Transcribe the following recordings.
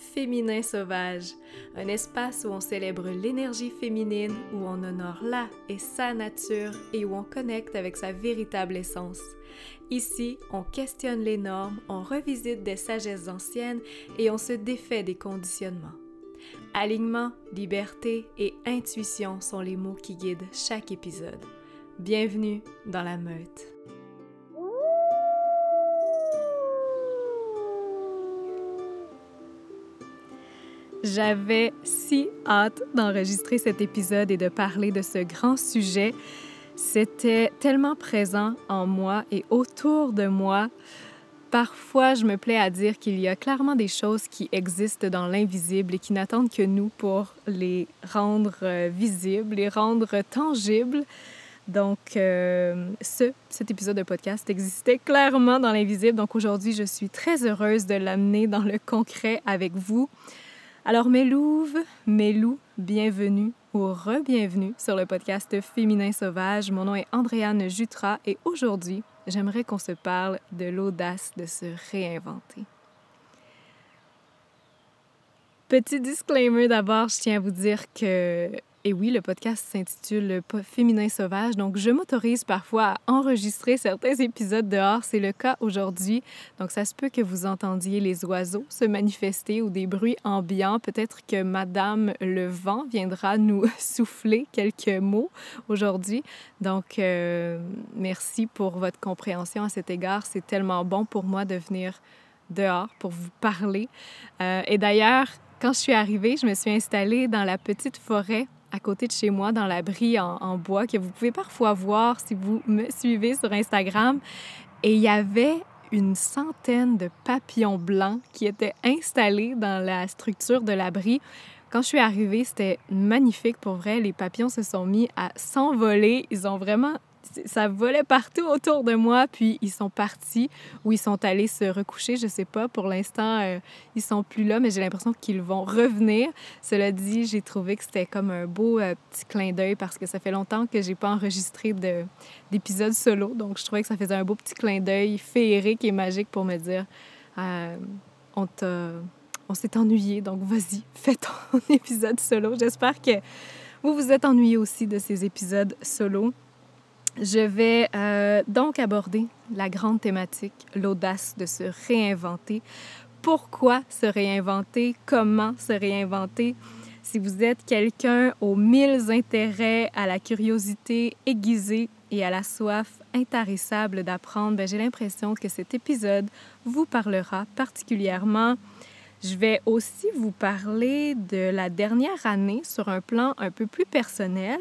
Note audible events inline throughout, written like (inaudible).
Féminin Sauvage, un espace où on célèbre l'énergie féminine, où on honore la et sa nature et où on connecte avec sa véritable essence. Ici, on questionne les normes, on revisite des sagesses anciennes et on se défait des conditionnements. Alignement, liberté et intuition sont les mots qui guident chaque épisode. Bienvenue dans la meute. J'avais si hâte d'enregistrer cet épisode et de parler de ce grand sujet. C'était tellement présent en moi et autour de moi. Parfois, je me plais à dire qu'il y a clairement des choses qui existent dans l'invisible et qui n'attendent que nous pour les rendre euh, visibles, les rendre tangibles. Donc, euh, ce, cet épisode de podcast existait clairement dans l'invisible. Donc, aujourd'hui, je suis très heureuse de l'amener dans le concret avec vous. Alors, mes louves, mes loups, bienvenue ou re-bienvenue sur le podcast Féminin Sauvage. Mon nom est Andréane Jutra et aujourd'hui, j'aimerais qu'on se parle de l'audace de se réinventer. Petit disclaimer d'abord, je tiens à vous dire que et oui, le podcast s'intitule Féminin sauvage, donc je m'autorise parfois à enregistrer certains épisodes dehors. C'est le cas aujourd'hui. Donc ça se peut que vous entendiez les oiseaux se manifester ou des bruits ambiants. Peut-être que Madame le vent viendra nous (laughs) souffler quelques mots aujourd'hui. Donc euh, merci pour votre compréhension à cet égard. C'est tellement bon pour moi de venir dehors pour vous parler. Euh, et d'ailleurs, quand je suis arrivée, je me suis installée dans la petite forêt à côté de chez moi, dans l'abri en, en, bois, que vous pouvez parfois voir si vous me suivez sur Instagram. Et il y avait une centaine de papillons blancs qui étaient installés dans la structure de l'abri. Quand je suis arrivée, c'était magnifique pour vrai. Les papillons se sont mis à s'envoler. Ils ont vraiment ça volait partout autour de moi, puis ils sont partis ou ils sont allés se recoucher, je sais pas. Pour l'instant, euh, ils sont plus là, mais j'ai l'impression qu'ils vont revenir. Cela dit, j'ai trouvé que c'était comme un beau euh, petit clin d'œil parce que ça fait longtemps que j'ai pas enregistré d'épisode solo, donc je trouvais que ça faisait un beau petit clin d'œil féerique et magique pour me dire euh, on on s'est ennuyé, donc vas-y, fais ton (laughs) épisode solo. J'espère que vous vous êtes ennuyé aussi de ces épisodes solo. Je vais euh, donc aborder la grande thématique, l'audace de se réinventer. Pourquoi se réinventer? Comment se réinventer? Si vous êtes quelqu'un aux mille intérêts, à la curiosité aiguisée et à la soif intarissable d'apprendre, ben, j'ai l'impression que cet épisode vous parlera particulièrement. Je vais aussi vous parler de la dernière année sur un plan un peu plus personnel.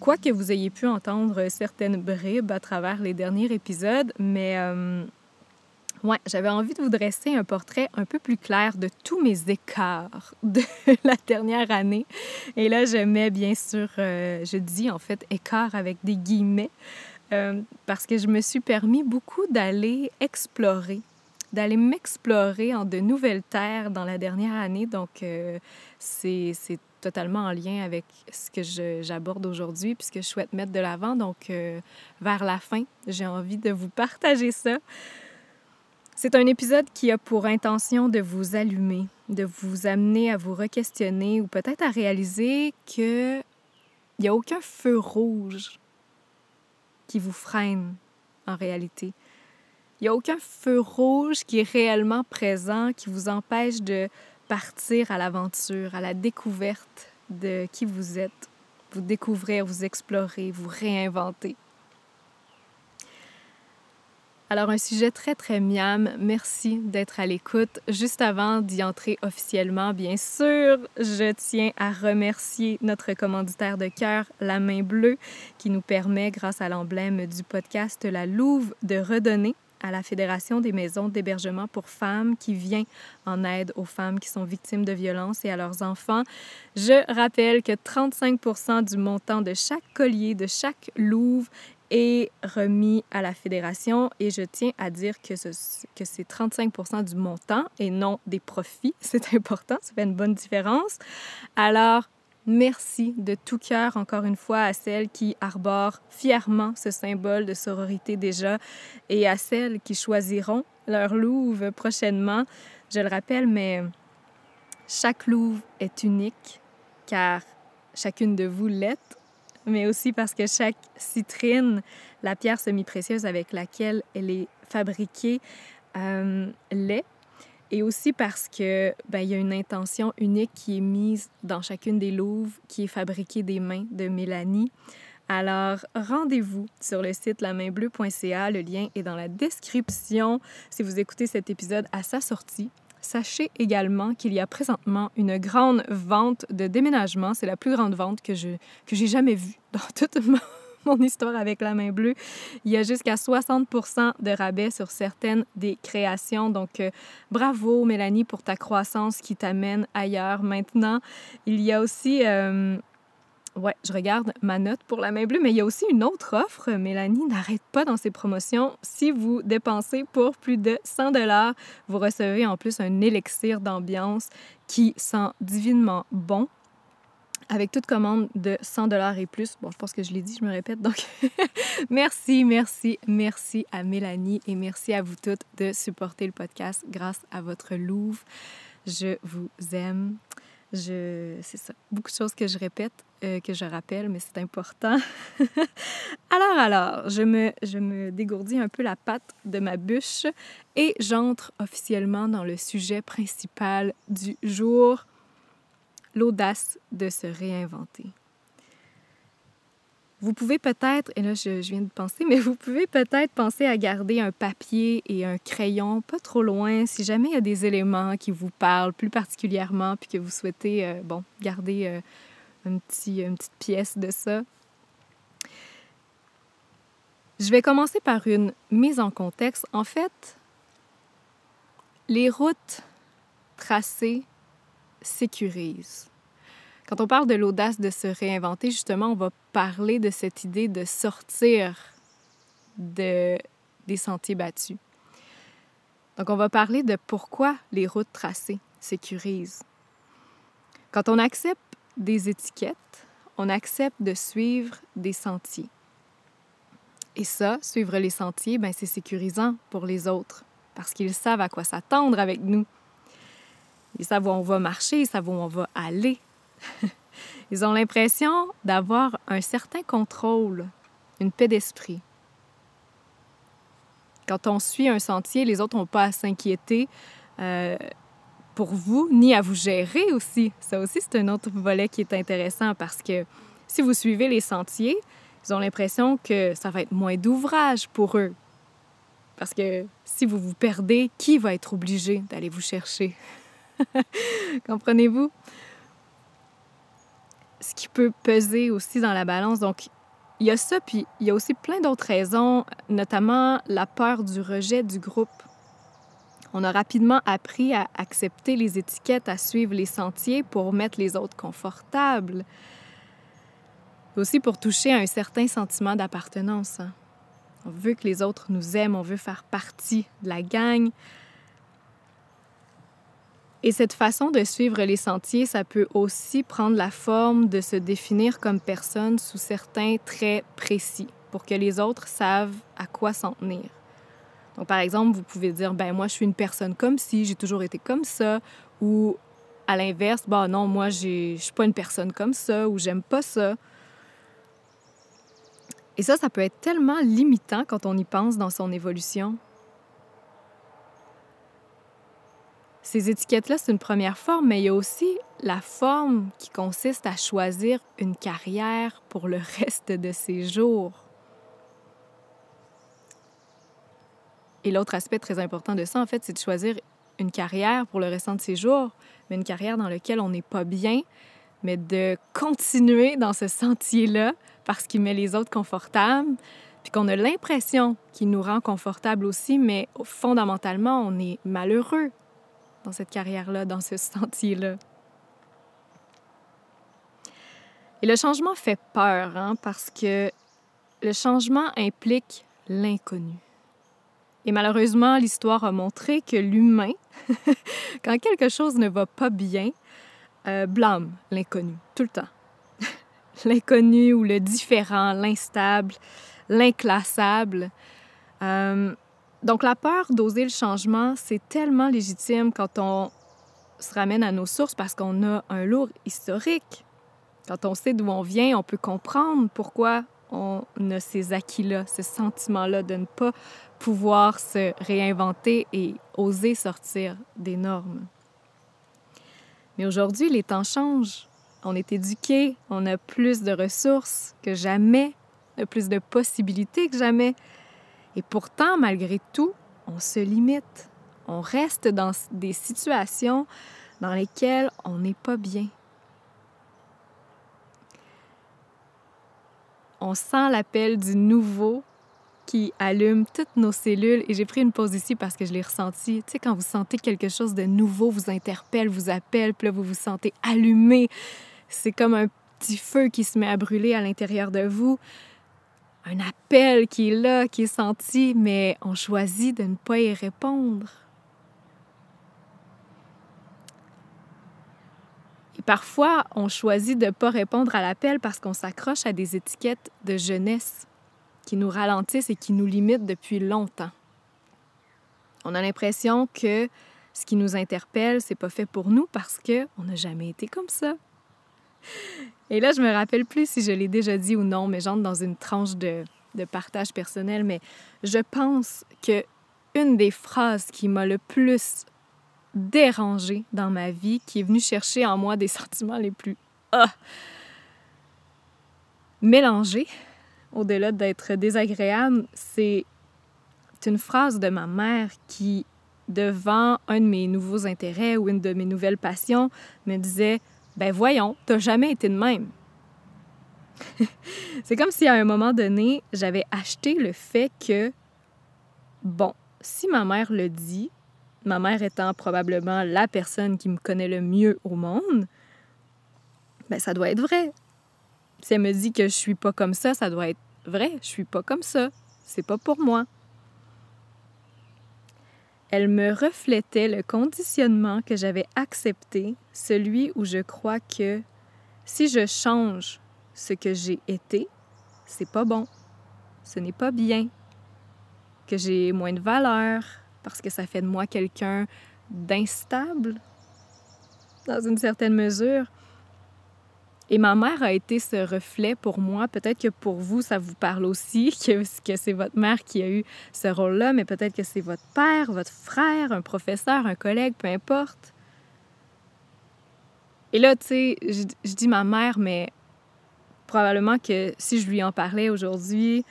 Quoi que vous ayez pu entendre certaines bribes à travers les derniers épisodes, mais euh, ouais, j'avais envie de vous dresser un portrait un peu plus clair de tous mes écarts (laughs) de la dernière année. Et là, je mets bien sûr, euh, je dis en fait écart avec des guillemets, euh, parce que je me suis permis beaucoup d'aller explorer d'aller m'explorer en de nouvelles terres dans la dernière année. Donc, c'est totalement en lien avec ce que j'aborde aujourd'hui puis ce que je souhaite mettre de l'avant. Donc, euh, vers la fin, j'ai envie de vous partager ça. C'est un épisode qui a pour intention de vous allumer, de vous amener à vous re-questionner ou peut-être à réaliser qu'il n'y a aucun feu rouge qui vous freine en réalité. Il n'y a aucun feu rouge qui est réellement présent, qui vous empêche de partir à l'aventure, à la découverte de qui vous êtes, vous découvrir, vous explorer, vous réinventer. Alors, un sujet très, très miam. Merci d'être à l'écoute. Juste avant d'y entrer officiellement, bien sûr, je tiens à remercier notre commanditaire de cœur, La Main Bleue, qui nous permet, grâce à l'emblème du podcast La Louve, de redonner à la Fédération des maisons d'hébergement pour femmes qui vient en aide aux femmes qui sont victimes de violences et à leurs enfants. Je rappelle que 35 du montant de chaque collier, de chaque louve est remis à la fédération et je tiens à dire que, que c'est 35% du montant et non des profits. (laughs) C'est important, ça fait une bonne différence. Alors, Merci de tout cœur encore une fois à celles qui arborent fièrement ce symbole de sororité déjà et à celles qui choisiront leur louve prochainement. Je le rappelle, mais Chaque louve est unique, car chacune de vous l'est, mais aussi parce que chaque citrine, la pierre semi-précieuse avec laquelle elle est fabriquée, euh, l'est. Et aussi parce que ben, il y a une intention unique qui est mise dans chacune des louves, qui est fabriquée des mains de Mélanie. Alors, rendez-vous sur le site lamainbleue.ca. Le lien est dans la description si vous écoutez cet épisode à sa sortie. Sachez également qu'il y a présentement une grande vente de déménagement. C'est la plus grande vente que je que j'ai jamais vue dans toute (laughs) mon histoire avec la main bleue. Il y a jusqu'à 60% de rabais sur certaines des créations. Donc, euh, bravo Mélanie pour ta croissance qui t'amène ailleurs maintenant. Il y a aussi... Euh, Ouais, je regarde ma note pour la main bleue, mais il y a aussi une autre offre. Mélanie n'arrête pas dans ses promotions. Si vous dépensez pour plus de 100 dollars, vous recevez en plus un élixir d'ambiance qui sent divinement bon. Avec toute commande de 100 dollars et plus. Bon, je pense que je l'ai dit, je me répète. Donc, (laughs) merci, merci, merci à Mélanie et merci à vous toutes de supporter le podcast grâce à votre louve. Je vous aime. Je, c'est ça. Beaucoup de choses que je répète, euh, que je rappelle, mais c'est important. (laughs) alors, alors, je me, je me dégourdis un peu la patte de ma bûche et j'entre officiellement dans le sujet principal du jour, l'audace de se réinventer. Vous pouvez peut-être, et là je, viens de penser, mais vous pouvez peut-être penser à garder un papier et un crayon pas trop loin si jamais il y a des éléments qui vous parlent plus particulièrement puis que vous souhaitez, euh, bon, garder euh, une petite pièce de ça. Je vais commencer par une mise en contexte. En fait, les routes tracées sécurisent. Quand on parle de l'audace de se réinventer, justement, on va parler de cette idée de sortir de, des sentiers battus. Donc, on va parler de pourquoi les routes tracées sécurisent. Quand on accepte des étiquettes, on accepte de suivre des sentiers. Et ça, suivre les sentiers, ben, c'est sécurisant pour les autres parce qu'ils savent à quoi s'attendre avec nous. Ils savent où on va marcher, ils savent où on va aller, (laughs) Ils ont l'impression d'avoir un certain contrôle, une paix d'esprit. Quand on suit un sentier, les autres n'ont pas à s'inquiéter euh, pour vous, ni à vous gérer aussi. Ça aussi, c'est un autre volet qui est intéressant parce que si vous suivez les sentiers, ils ont l'impression que ça va être moins d'ouvrage pour eux. Parce que si vous vous perdez, qui va être obligé d'aller vous chercher? (laughs) Comprenez-vous? ce qui peut peser aussi dans la balance. Donc, il y a ça, puis il y a aussi plein d'autres raisons, notamment la peur du rejet du groupe. On a rapidement appris à accepter les étiquettes, à suivre les sentiers pour mettre les autres confortables. Aussi pour toucher à un certain sentiment d'appartenance. Hein. On veut que les autres nous aiment, on veut faire partie de la gang. Et cette façon de suivre les sentiers, ça peut aussi prendre la forme de se définir comme personne sous certains traits précis pour que les autres savent à quoi s'en tenir. Donc, par exemple, vous pouvez dire, ben moi, je suis une personne comme si, j'ai toujours été comme ça, ou à l'inverse, ben non, moi, je suis pas une personne comme ça, ou j'aime pas ça. Et ça, ça peut être tellement limitant quand on y pense dans son évolution. Ces étiquettes-là, c'est une première forme, mais il y a aussi la forme qui consiste à choisir une carrière pour le (laughs) reste de ses jours. Et l'autre aspect très important de ça, en fait, c'est de choisir une carrière pour le restant de ses jours, mais une carrière dans laquelle on n'est pas bien, mais de continuer dans ce sentier-là parce qu'il met les autres confortables, puis qu'on a l'impression qu'il nous rend confortables aussi, mais fondamentalement, on est malheureux dans cette carrière-là, dans ce (laughs) sentier-là. Et le changement fait peur, hein, parce que le changement implique l'inconnu. Et malheureusement, l'histoire a montré que l'humain, (laughs) quand quelque chose ne va pas bien, euh, blâme l'inconnu, tout le temps. (laughs) l'inconnu ou le différent, l'instable, l'inclassable. Euh, donc, la peur d'oser le changement, c'est tellement légitime quand on se ramène à nos sources parce qu'on a un lourd historique. Quand on sait d'où on vient, on peut comprendre pourquoi on a ces acquis-là, ce sentiment-là de ne pas pouvoir se réinventer et oser sortir des normes. Mais aujourd'hui, les temps changent. On est éduqué, on a plus de ressources que jamais, plus de possibilités que jamais. Et pourtant, malgré tout, on se limite. On reste dans des situations dans lesquelles on n'est pas bien. On sent l'appel du nouveau qui allume toutes nos cellules. Et j'ai pris une pause ici parce que je l'ai ressenti. Tu sais, quand vous sentez quelque chose de nouveau vous interpelle, vous appelle, puis là, vous vous sentez allumé. C'est comme un petit feu qui se met à brûler à l'intérieur de vous. Un appel qui est là, qui est senti, mais on choisit de ne pas y répondre. Et parfois, on choisit de ne pas répondre à l'appel parce qu'on s'accroche à des étiquettes de jeunesse qui nous ralentissent et qui nous limitent depuis longtemps. On a l'impression que ce qui nous interpelle, c'est pas fait pour nous parce que on n'a jamais été comme ça. Et là, je me rappelle plus si je l'ai déjà dit ou non, mais j'entre dans une tranche de, partage personnel, mais je pense que une des phrases qui m'a le plus dérangée dans ma vie, qui est venue chercher en moi des (laughs) sentiments les plus ah, mélangés, au-delà d'être désagréable, c'est une phrase de ma mère qui, devant un de mes nouveaux intérêts ou une de mes nouvelles passions, me disait Ben voyons, t'as jamais été de même. (laughs) c'est comme si à un moment donné, j'avais acheté le fait que, bon, si ma mère le dit, ma mère étant probablement la personne qui me connaît le mieux au monde, ben ça doit être vrai. Si elle me dit que je suis pas comme ça, ça doit être vrai, je suis pas comme ça. C'est pas pour moi. Elle me reflétait le conditionnement que j'avais accepté, celui où je crois que si je change ce que j'ai été, c'est pas bon. Ce n'est pas bien. Que j'ai moins de valeur parce que ça fait de moi quelqu'un d'instable dans une certaine mesure. Et ma mère a été ce reflet pour moi. Peut-être que pour vous, ça vous parle aussi, (laughs) que, que c'est votre mère qui a eu ce rôle-là, mais peut-être que c'est votre père, votre frère, un professeur, un collègue, peu importe. Et là, tu sais, je, dis ma mère, mais probablement que si je lui en parlais aujourd'hui,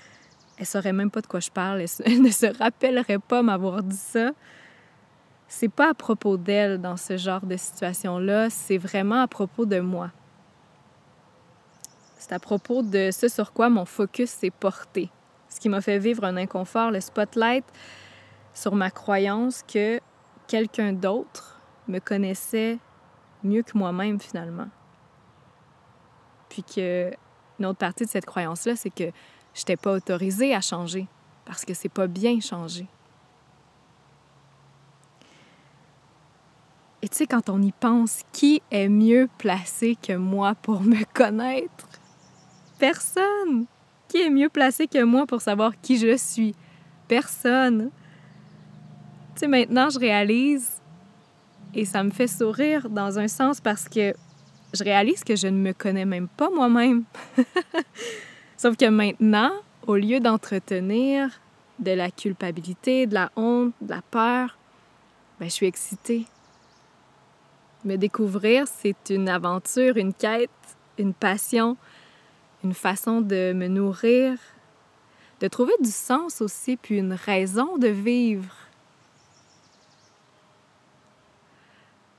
elle saurait même pas de quoi je parle. (laughs) Elle, ne se rappellerait pas m'avoir dit ça. C'est pas à propos d'elle dans ce genre de situation-là, c'est vraiment à propos de moi. C'est à propos de ce sur quoi mon focus s'est porté, ce qui m'a fait vivre un inconfort, le spotlight sur ma croyance que quelqu'un d'autre me connaissait mieux que moi-même finalement. Puis que une autre partie de cette croyance-là, c'est que je n'étais pas autorisée à changer parce que c'est pas bien changer. Et tu sais, quand on y pense, qui est mieux placé que moi pour me connaître? Personne. Qui est mieux placé que moi pour savoir qui je suis? Personne. Tu sais, maintenant, je réalise, et ça me fait sourire dans un sens parce que je réalise que je ne me connais même pas moi-même. (laughs) Sauf que maintenant, au lieu d'entretenir de la culpabilité, de la honte, de la peur, ben, je suis excitée. Me découvrir, c'est une aventure, une quête, une passion une façon de me nourrir, de trouver du sens aussi, puis une raison de vivre.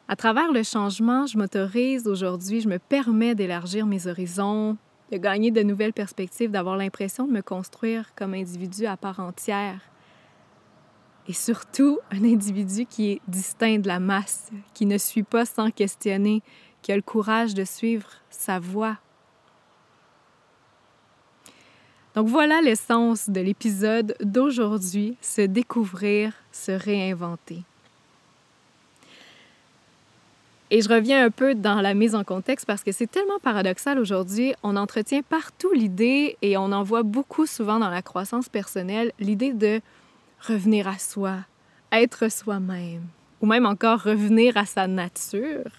À travers le changement, je m'autorise aujourd'hui, je me permets d'élargir mes horizons, de gagner de nouvelles perspectives, d'avoir l'impression de me construire comme individu à part entière. Et surtout, un individu qui est distinct de la masse, qui ne suit pas sans questionner, qui a le courage de suivre sa voie Donc voilà l'essence de l'épisode d'aujourd'hui, se découvrir, se réinventer. Et je reviens un peu dans la mise en contexte parce que c'est tellement paradoxal aujourd'hui. On entretient partout l'idée, et on en voit beaucoup souvent dans la croissance personnelle, l'idée de revenir à soi, être soi-même, ou même encore revenir à sa nature.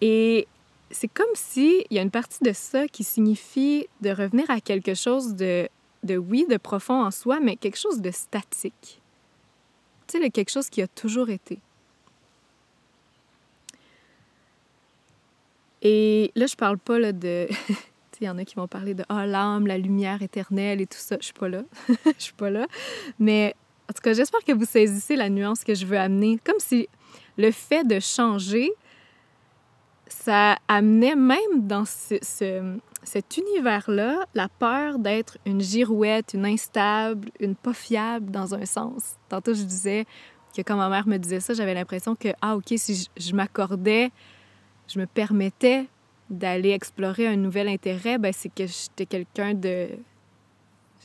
Et c'est comme si il y a une partie de ça qui signifie de revenir à quelque chose de, de oui, de profond en soi, mais quelque chose de statique. Tu sais, quelque chose qui a toujours été. Et là, je parle pas là, de. (laughs) il y en a qui vont parler de ah, l'âme, la lumière éternelle et tout ça. Je suis pas là. (laughs) Je suis pas là. Mais en tout cas, j'espère que vous saisissez la nuance que je veux amener. Comme si le fait de changer, ça amenait même dans ce, cet univers-là la peur d'être une girouette, une instable, une pas fiable dans un sens. Tantôt, je disais que quand ma mère me disait ça, j'avais l'impression que, ah, OK, si je, m'accordais, je me permettais d'aller explorer un nouvel intérêt, ben c'est que j'étais quelqu'un de...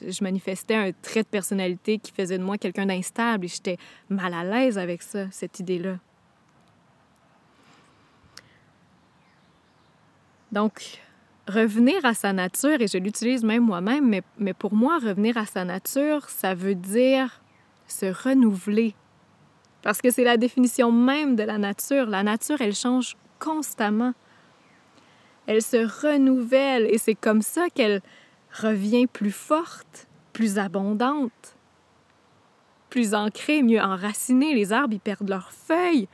Je manifestais un trait de personnalité qui faisait de moi quelqu'un d'instable et j'étais mal à l'aise avec ça, cette idée-là. Donc, revenir à sa nature, et je l'utilise même moi-même, mais, mais pour moi, revenir à sa nature, ça veut dire se renouveler. Parce que c'est la définition même de la nature. La nature, elle change constamment. Elle se renouvelle et c'est comme ça qu'elle revient plus forte, plus abondante, plus ancrée, mieux enracinée. Les arbres, ils perdent leurs feuilles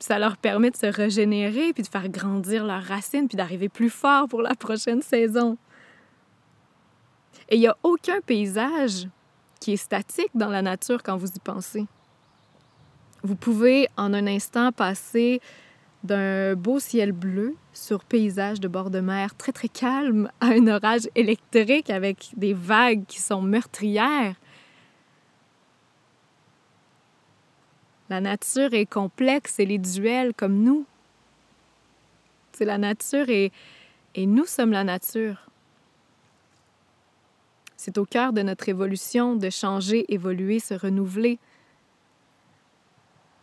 ça leur permet de se régénérer, puis de faire grandir leurs racines, puis d'arriver plus fort pour la prochaine saison. Et il n'y a aucun paysage qui est statique dans la nature quand vous y pensez. Vous pouvez en un instant passer d'un beau ciel bleu sur paysage de bord de mer très très calme à un orage électrique avec des vagues qui sont meurtrières. La nature est complexe et les duels comme nous. C'est la nature et, nous sommes la nature. C'est au cœur de notre évolution de changer, évoluer, se renouveler.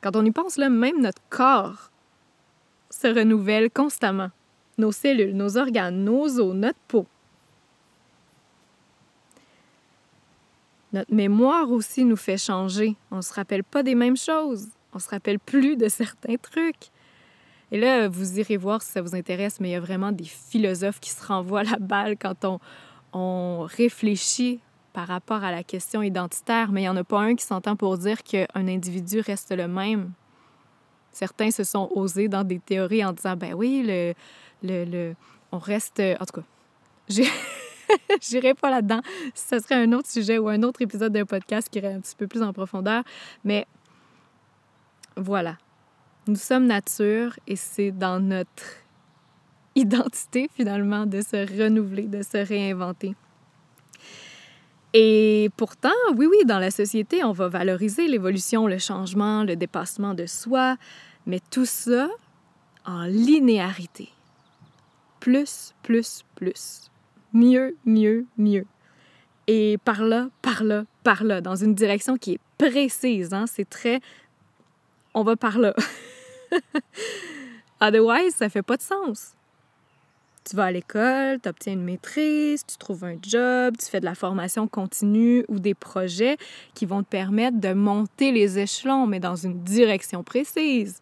Quand on y pense, même notre corps se renouvelle constamment. Nos cellules, nos organes, nos os, notre peau. Notre mémoire aussi nous fait changer. On ne se rappelle pas des mêmes choses. On se rappelle plus de certains trucs. Et là, vous irez voir si ça vous intéresse, mais il y a vraiment des philosophes qui se renvoient la balle quand on, on réfléchit par rapport à la question identitaire, mais il n'y en a pas un qui s'entend pour dire qu'un individu reste le même. Certains se sont osés dans des théories en disant, ben oui, le, le, le on reste... En tout cas, j'ai... (laughs) J'irai pas là-dedans. Ce serait un autre sujet ou un autre épisode d'un podcast qui irait un petit peu plus en profondeur. Mais voilà. Nous sommes nature et c'est dans notre identité finalement de se renouveler, de se réinventer. Et pourtant, oui, oui, dans la société, on va valoriser l'évolution, le changement, le dépassement de soi, mais tout ça en linéarité. Plus, plus, plus mieux, mieux, mieux. Et par là, par là, par là, dans une direction qui est précise. Hein? C'est très... On va par là. (laughs) Otherwise, ça fait pas de sens. Tu vas à l'école, tu obtiens une maîtrise, tu trouves un job, tu fais de la formation continue ou des projets qui vont te permettre de monter les échelons, mais dans une direction précise.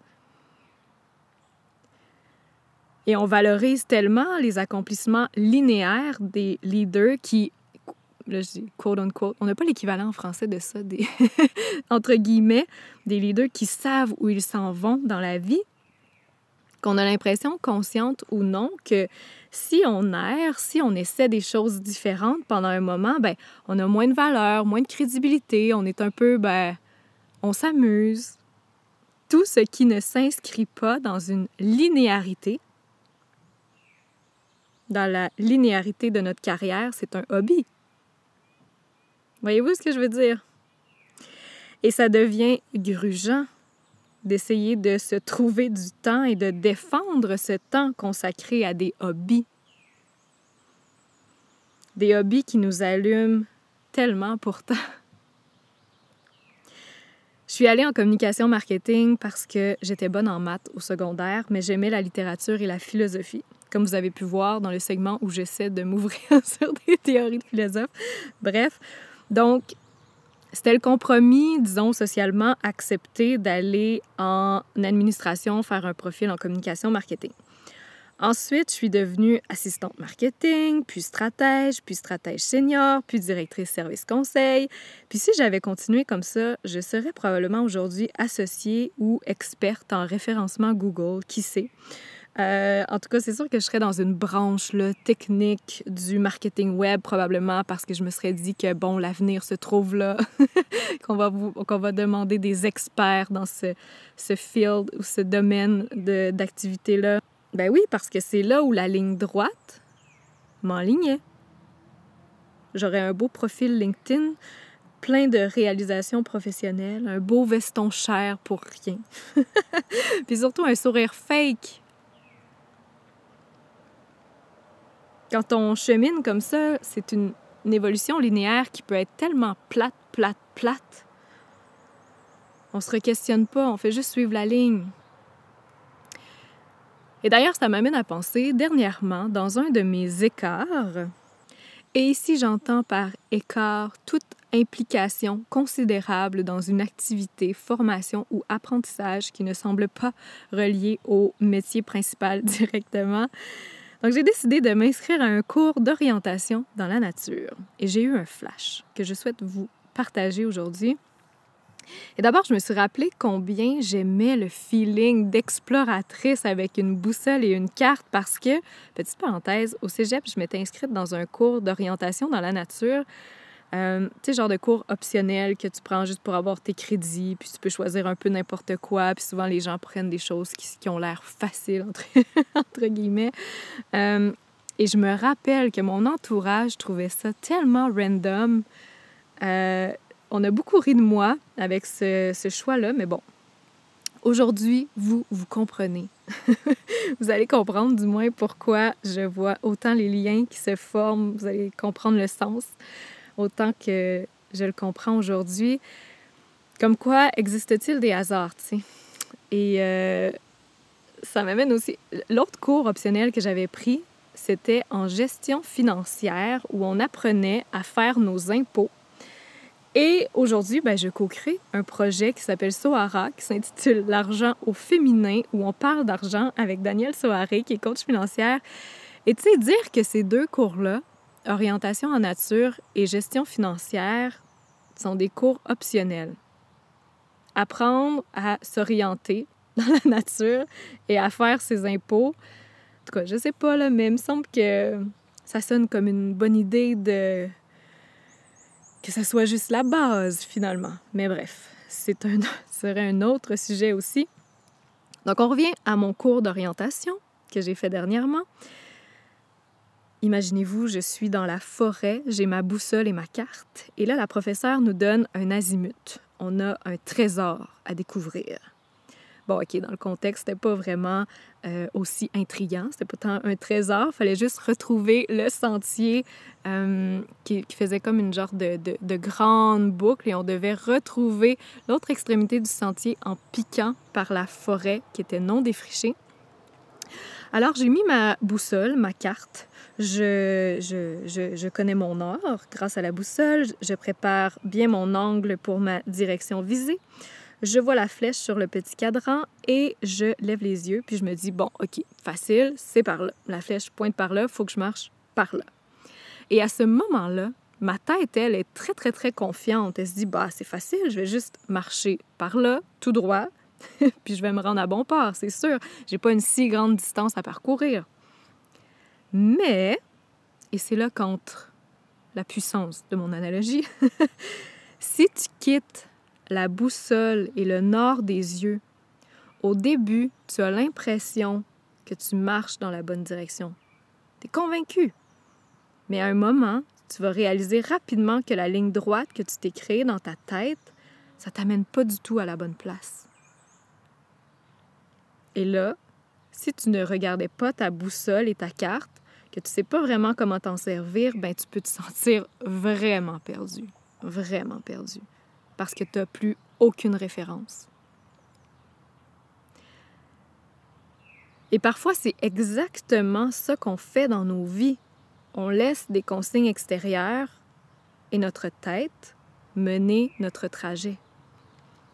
Et on valorise tellement les accomplissements linéaires des leaders qui, là je dis quote unquote, on n'a pas l'équivalent en français de ça, des (laughs) entre guillemets, des leaders qui savent où ils s'en vont dans la vie, qu'on a l'impression, consciente ou non, que si on erre, si on essaie des choses différentes pendant un moment, ben on a moins de valeur, moins de crédibilité, on est un peu, ben, on s'amuse. Tout ce qui ne s'inscrit pas dans une linéarité dans la linéarité de notre carrière, c'est un hobby. Voyez-vous ce que je veux dire? Et ça devient grugeant d'essayer de se trouver du temps et de défendre ce temps consacré à des hobbies. Des hobbies qui nous allument tellement pourtant. Je suis allée en communication marketing parce que j'étais bonne en maths au secondaire, mais j'aimais la littérature et la philosophie comme vous avez pu voir dans le segment où j'essaie de m'ouvrir (laughs) sur des théories de philosophes. Bref, donc, C'était le compromis, disons, socialement accepté d'aller en administration faire un profil en communication marketing. Ensuite, je suis devenue assistante marketing, puis stratège, puis stratège senior, puis directrice service conseil. Puis si j'avais continué comme ça, je serais probablement aujourd'hui associée ou experte en référencement Google, qui sait? Euh, en tout cas, c'est sûr que je serais dans une branche là, technique du marketing web, probablement parce que je me serais dit que, bon, l'avenir se trouve là, (laughs) qu'on va, va demander des experts dans ce, ce field ou ce domaine d'activité-là. Ben oui, parce que c'est là où la ligne droite m'enlignait. J'aurais un beau profil LinkedIn, plein de réalisations professionnelles, un beau veston cher pour rien. (laughs) Puis surtout un sourire fake Quand on chemine comme ça, c'est une, évolution linéaire qui peut être tellement plate, plate, plate. On se re-questionne pas, on fait juste suivre la ligne. Et d'ailleurs, ça m'amène à penser, dernièrement, dans un de mes écarts, et ici j'entends par écart toute implication considérable dans une activité, formation ou apprentissage qui ne semble pas relié au métier principal (laughs) directement, donc, j'ai décidé de m'inscrire à un cours d'orientation dans la nature. Et j'ai eu un flash que je souhaite vous partager aujourd'hui. Et d'abord, je me suis rappelé combien j'aimais le feeling d'exploratrice avec une boussole et une carte parce que, petite parenthèse, au cégep, je m'étais inscrite dans un cours d'orientation dans la nature euh, tu sais, genre de cours optionnels que tu prends juste pour avoir tes crédits, puis tu peux choisir un peu n'importe quoi, puis souvent les gens prennent des choses qui, ont l'air faciles, entre, (laughs) entre guillemets. Euh, et je me rappelle que mon entourage trouvait ça tellement random. Euh, on a beaucoup ri de moi avec ce, ce choix-là, mais bon, aujourd'hui, vous, vous comprenez. (laughs) vous allez comprendre du moins pourquoi je vois autant les liens qui se forment, vous allez comprendre le sens autant que je le comprends aujourd'hui. Comme quoi existe-t-il des hasards, tu sais? Et euh, ça m'amène aussi. L'autre cours optionnel que j'avais pris, c'était en gestion financière où on apprenait à faire nos impôts. Et aujourd'hui, ben, je co-crée un projet qui s'appelle Sohara, qui s'intitule L'argent au féminin, où on parle d'argent avec Danielle Soharé, qui est coach financière. Et tu sais, dire que ces deux cours-là, orientation en nature et gestion financière sont des cours optionnels. Apprendre à s'orienter (laughs) dans la nature et à faire ses impôts. En tout cas, je sais pas, là, mais il me semble que ça sonne comme une bonne idée de que ça soit juste la base finalement. Mais bref, c'est un (laughs) serait un autre sujet aussi. Donc on revient à mon cours d'orientation que j'ai fait dernièrement. Imaginez-vous, je suis dans la forêt, j'ai ma boussole et ma carte, et là, la professeure nous donne un azimut. On a un trésor à découvrir. Bon, OK, dans le contexte, c'était pas vraiment euh, aussi intriguant. C'était pas tant un trésor. Fallait juste retrouver le sentier euh, qui, faisait comme une genre de, de, de, grande boucle et on devait retrouver l'autre extrémité du sentier en piquant par la forêt qui était non défrichée. Alors, j'ai mis ma boussole, ma carte, je, connais mon nord grâce à la boussole. Je prépare bien mon angle pour ma direction visée. Je vois la flèche sur le petit cadran et je lève les yeux, puis je me dis, bon, OK, facile, c'est par là. La flèche pointe par là, faut que je marche par là. Et à ce moment-là, ma tête, elle, est très, très, très confiante. Elle se dit, bah, c'est facile, je vais juste marcher par là, tout droit, (laughs) puis je vais me rendre à bon port, c'est sûr. J'ai pas une si grande distance à parcourir. Mais, et c'est là qu'entre la puissance de mon analogie, (laughs) si tu quittes la boussole et le nord des yeux, au début, tu as l'impression que tu marches dans la bonne direction. Tu es convaincu. Mais à un moment, tu vas réaliser rapidement que la ligne droite que tu t'es créée dans ta tête, ça t'amène pas du tout à la bonne place. Et là, si tu ne regardais pas ta boussole et ta carte, que tu sais pas vraiment comment t'en servir, ben tu peux te sentir vraiment perdu, vraiment perdu, parce que tu n'as plus aucune référence. Et parfois, c'est exactement ça qu'on fait dans nos vies. On laisse des consignes extérieures et notre tête mener notre trajet.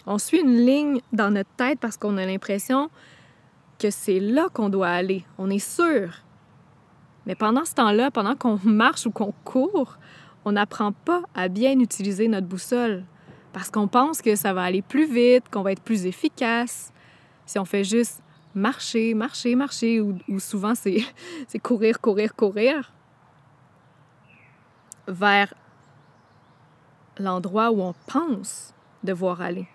On suit une ligne dans notre tête parce qu'on a l'impression que c'est là qu'on doit aller. On est sûr. Mais pendant ce temps-là, pendant qu'on (laughs) marche ou qu'on court, on n'apprend pas à bien utiliser notre boussole parce qu'on pense que ça va aller plus vite, qu'on va être plus efficace. Si on fait juste marcher, marcher, marcher, ou, souvent (laughs) c'est courir, courir, courir, vers l'endroit où on pense devoir aller.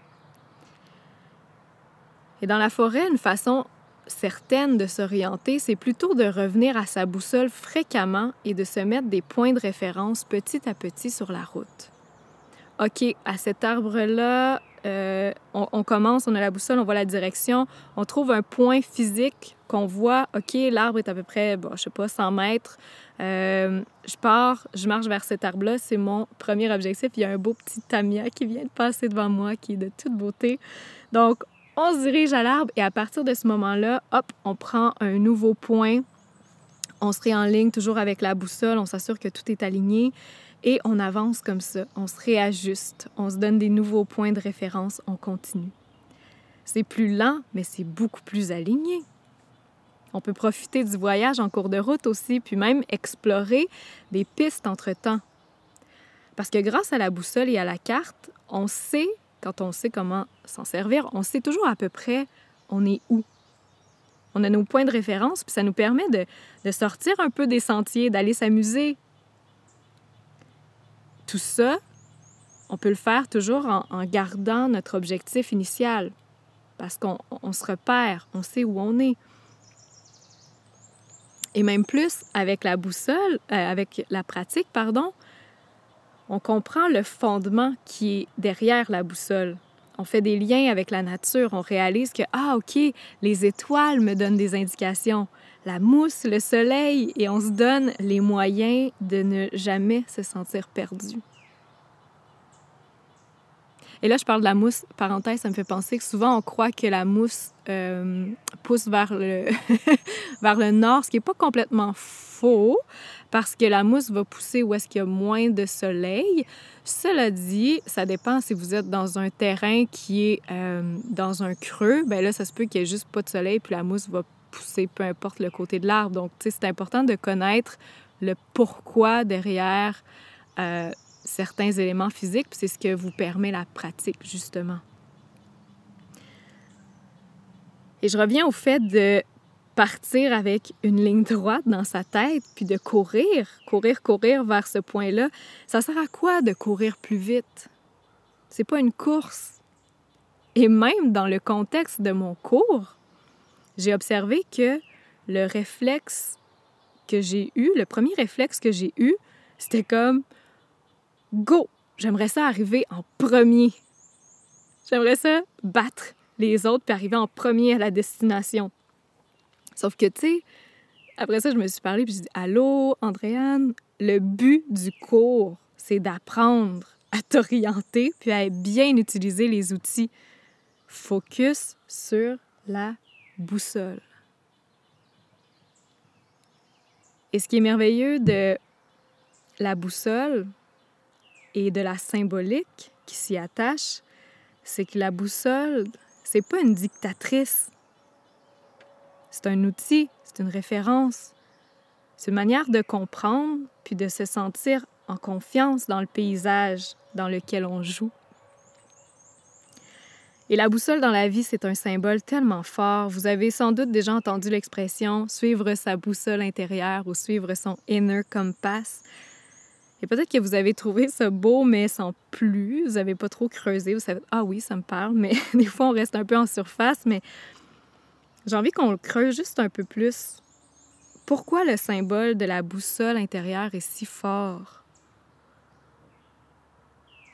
Et dans la forêt, une façon certaine de s'orienter, c'est plutôt de revenir à sa boussole fréquemment et de se mettre des points de référence petit à petit sur la route. OK, à cet arbre-là, euh, on, commence, on a la boussole, on voit la direction, on trouve un point physique qu'on voit, OK, l'arbre est à peu près, bon, je sais pas, 100 mètres. Euh, je pars, je marche vers cet arbre-là, c'est mon premier objectif. Il y a un beau petit tamia qui vient de passer devant moi, qui est de toute beauté. Donc, on se dirige à l'arbre et à partir de ce moment-là, hop, on prend un nouveau point. On se réenligne toujours avec la boussole, on s'assure que tout est aligné et on avance comme ça. On se réajuste, on se donne des nouveaux points de référence, on continue. C'est plus lent, mais c'est beaucoup plus aligné. On peut profiter du voyage en cours de route aussi, puis même explorer des pistes entre-temps. Parce que grâce à la boussole et à la carte, on sait, quand on sait comment s'en servir, on sait toujours à peu près on est où. On a nos points de référence, puis ça nous permet de, de sortir un peu des sentiers, d'aller s'amuser. Tout ça, on peut le faire toujours en, gardant notre objectif initial, parce qu'on on se repère, on sait où on est. Et même plus, avec la boussole, euh, avec la pratique, pardon, on comprend le fondement qui est derrière la boussole. On fait des liens avec la nature, on réalise que, ah, OK, les étoiles me donnent des indications, la mousse, le soleil, et on se donne les moyens de ne jamais se sentir perdu. Et là, je parle de la mousse. Parenthèse, ça me fait penser que souvent, on croit que la mousse euh, pousse vers le, (laughs) vers le nord, ce qui n'est pas complètement faux, parce que la mousse va pousser où est-ce qu'il y a moins de soleil. Cela dit, ça dépend si vous êtes dans un terrain qui est euh, dans un creux, ben là, ça se peut qu'il n'y ait juste pas de soleil, puis la mousse va pousser peu importe le côté de l'arbre. Donc, tu sais, c'est important de connaître le pourquoi derrière euh, certains éléments physiques, puis c'est ce que vous permet la pratique, justement. Et je reviens au fait de partir avec une ligne droite dans sa tête, puis de courir, courir, courir vers ce point-là. Ça sert à quoi de courir plus vite? C'est pas une course. Et même dans le contexte de mon cours, j'ai observé que le réflexe que j'ai eu, le premier réflexe que j'ai eu, c'était comme go! J'aimerais ça arriver en premier. J'aimerais ça battre les autres puis arriver en premier à la destination. Sauf que, tu sais, après ça, je me suis parlé puis je dis Allô, Andréane, le but du cours, c'est d'apprendre à t'orienter puis à bien utiliser les outils. Focus sur la boussole. Et ce qui est merveilleux de la boussole, et de la symbolique qui s'y attache, c'est que la boussole, c'est pas une dictatrice. C'est un outil, c'est une référence. C'est une manière de comprendre puis de se sentir en confiance dans le paysage dans lequel on joue. Et la boussole dans la vie, c'est un symbole tellement fort. Vous avez sans doute déjà entendu l'expression suivre sa boussole intérieure ou suivre son inner compass. Peut-être que vous avez trouvé ça beau, mais sans plus. Vous n'avez pas trop creusé. Vous savez, ah oui, ça me parle, mais (laughs) des fois, on reste un peu en surface. Mais j'ai envie qu'on le creuse juste un peu plus. Pourquoi le symbole de la boussole intérieure est si fort?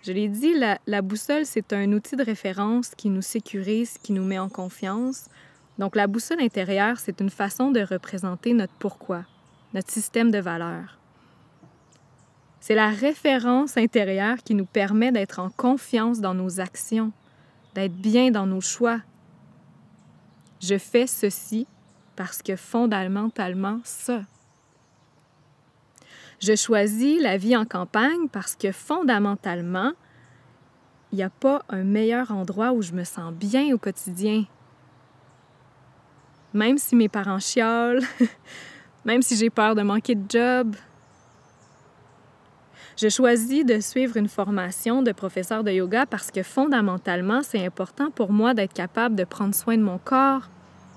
Je l'ai dit, la boussole, c'est un outil de référence qui nous sécurise, qui nous met en confiance. Donc, la boussole intérieure, c'est une façon de représenter notre pourquoi, notre système de valeurs. C'est la référence intérieure qui nous permet d'être en confiance dans nos actions, d'être bien dans nos choix. Je fais ceci parce que fondamentalement ça. Je choisis la vie en campagne parce que fondamentalement, il n'y a pas un meilleur endroit où je me sens bien au quotidien. Même si mes parents chiolent, (laughs) même si j'ai peur de manquer de job, je choisis de suivre une formation de professeur de yoga parce que fondamentalement, c'est important pour moi d'être capable de prendre soin de mon corps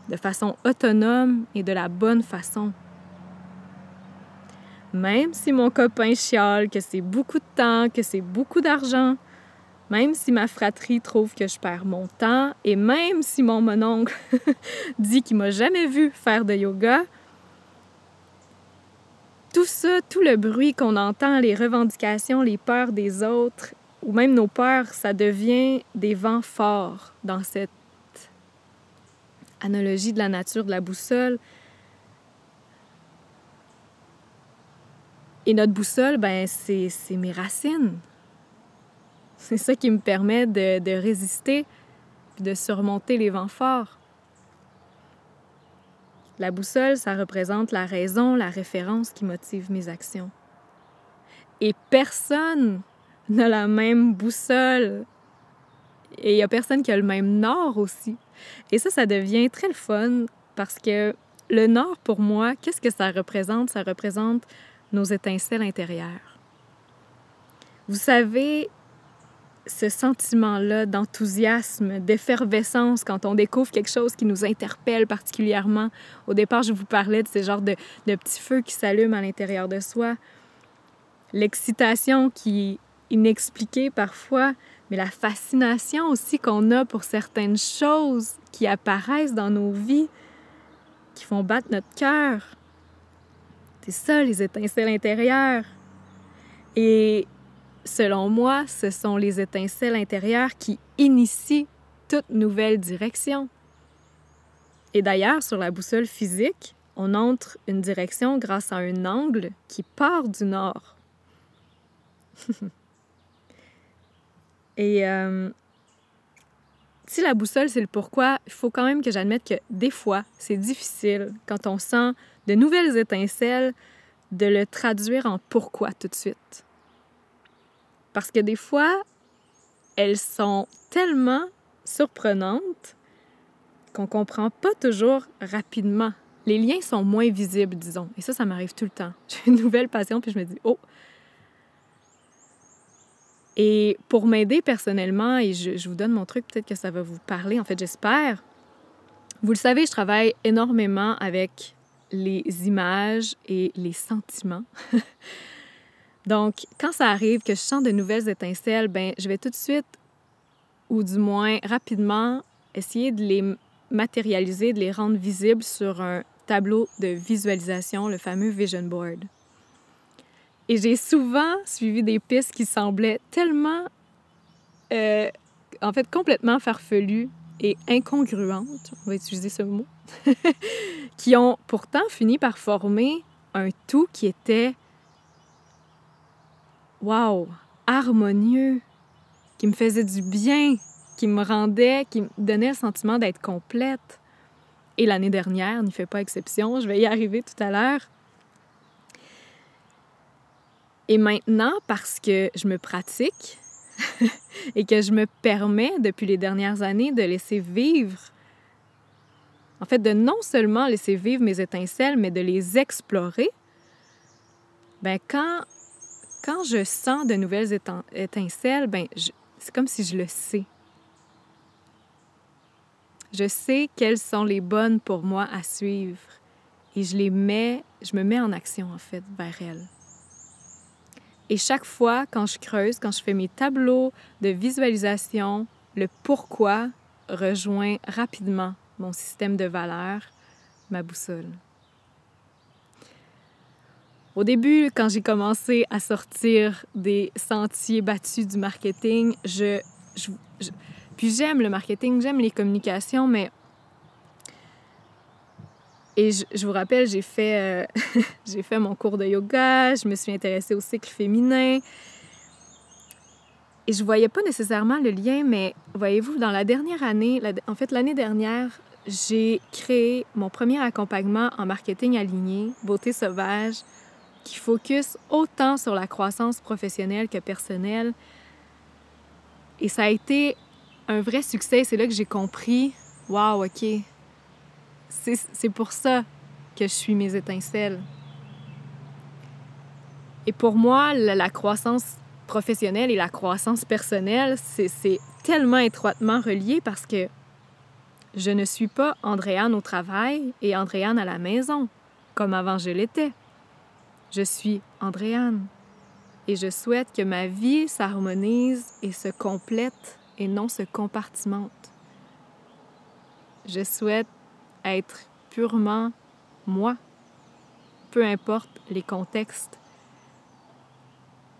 de façon autonome et de la bonne façon. Même si mon copain chiale que c'est beaucoup de temps, que c'est beaucoup d'argent, même si ma fratrie trouve que je perds mon temps et même si mon mononcle (laughs) dit qu'il m'a jamais vu faire de yoga, tout ça, tout le bruit qu'on entend, les revendications, les peurs des autres, ou même nos peurs, ça devient des vents forts dans cette analogie de la nature de la boussole. Et notre boussole, ben, c'est mes racines. C'est ça qui me permet de, de résister, de surmonter les vents forts. La boussole, ça représente la raison, la référence qui motive mes actions. Et personne n'a la même boussole. Et il n'y a personne qui a le même nord aussi. Et ça, ça devient très le fun parce que le nord, pour moi, qu'est-ce que ça représente? Ça représente nos étincelles intérieures. Vous savez, ce sentiment-là d'enthousiasme, d'effervescence quand on découvre quelque chose qui nous interpelle particulièrement. Au départ, je vous parlais de ces genres de, de petits feux qui s'allument à l'intérieur de soi. L'excitation qui est inexpliquée parfois, mais la fascination aussi qu'on a pour certaines choses qui apparaissent dans nos vies, qui font battre notre cœur. C'est ça, les étincelles intérieures. Et Selon moi, ce sont les étincelles intérieures qui initient toute nouvelle direction. Et d'ailleurs, sur la boussole physique, on entre une direction grâce à un angle qui part du nord. (laughs) Et euh, si la boussole, c'est le pourquoi, il faut quand même que j'admette que des fois, c'est difficile quand on sent de nouvelles étincelles de le traduire en pourquoi tout de suite. Parce que des fois, elles sont tellement surprenantes qu'on comprend pas toujours rapidement. Les liens sont moins visibles, disons. Et ça, ça m'arrive tout le temps. (laughs) J'ai une nouvelle passion, puis je me dis, oh! Et pour m'aider personnellement, et je, je, vous donne mon truc, peut-être que ça va vous parler, en fait, j'espère. Vous le savez, je travaille énormément avec les images et les sentiments. (laughs) Donc, quand ça arrive que je sens de nouvelles étincelles, ben, je vais tout de suite, ou du moins rapidement, essayer de les matérialiser, de les rendre visibles sur un tableau de visualisation, le fameux vision board. Et j'ai souvent suivi des pistes qui semblaient tellement, euh, en fait, complètement farfelues et incongruentes, on va utiliser ce mot, (laughs) qui ont pourtant fini par former un tout qui était wow, harmonieux, qui me faisait du bien, qui me rendait, qui me donnait le sentiment d'être complète. Et l'année dernière n'y fait pas exception, je vais y arriver tout à l'heure. Et maintenant, parce que je me pratique (laughs) et que je me permets depuis les dernières années de laisser vivre, en fait, de non seulement laisser vivre mes étincelles, mais de les explorer, ben quand quand je sens de nouvelles étincelles, ben, c'est comme si je le sais. Je sais quelles sont les bonnes pour moi à suivre et je les mets, je me mets en action en fait vers elles. Et chaque fois, quand je creuse, quand je fais mes tableaux de visualisation, le pourquoi rejoint rapidement mon système de valeurs, ma boussole. Au début, quand j'ai commencé à sortir des sentiers battus du marketing, je, puis j'aime le marketing, j'aime les communications, mais et je, vous rappelle, j'ai fait, euh, (laughs) fait mon cours de yoga, je me suis intéressée au cycle féminin. Et je voyais pas nécessairement le lien, mais voyez-vous, dans la dernière année, en fait l'année dernière, j'ai créé mon premier accompagnement en marketing aligné, beauté sauvage, qui focus autant sur la croissance professionnelle que personnelle. Et ça a été un vrai succès. C'est là que j'ai compris, waouh, OK, c'est pour ça que je suis mes étincelles. Et pour moi, la, croissance professionnelle et la croissance personnelle, c'est tellement étroitement relié parce que je ne suis pas Andréane au travail et Andréane à la maison, comme avant je l'étais. Je suis Andréane. Et je souhaite que ma vie s'harmonise et se complète et non se compartimente. Je souhaite être purement moi, peu importe les contextes.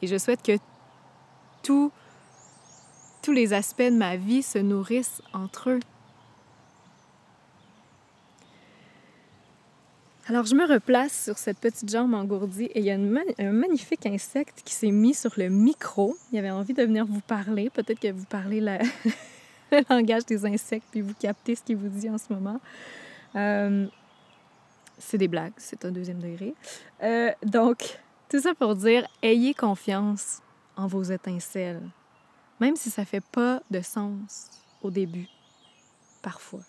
Et je souhaite que tous les aspects de ma vie se nourrissent entre eux. Alors, je me replace sur cette petite jambe engourdie et il y a un magnifique insecte qui s'est mis sur le micro. Il avait envie de venir vous parler. Peut-être que vous parlez (laughs) le langage des insectes puis vous captez ce qu'il vous dit en ce moment. Euh, c'est des blagues, c'est un deuxième degré. Euh, donc, tout ça pour dire, ayez confiance en vos étincelles, même si ça fait pas de sens au début, parfois.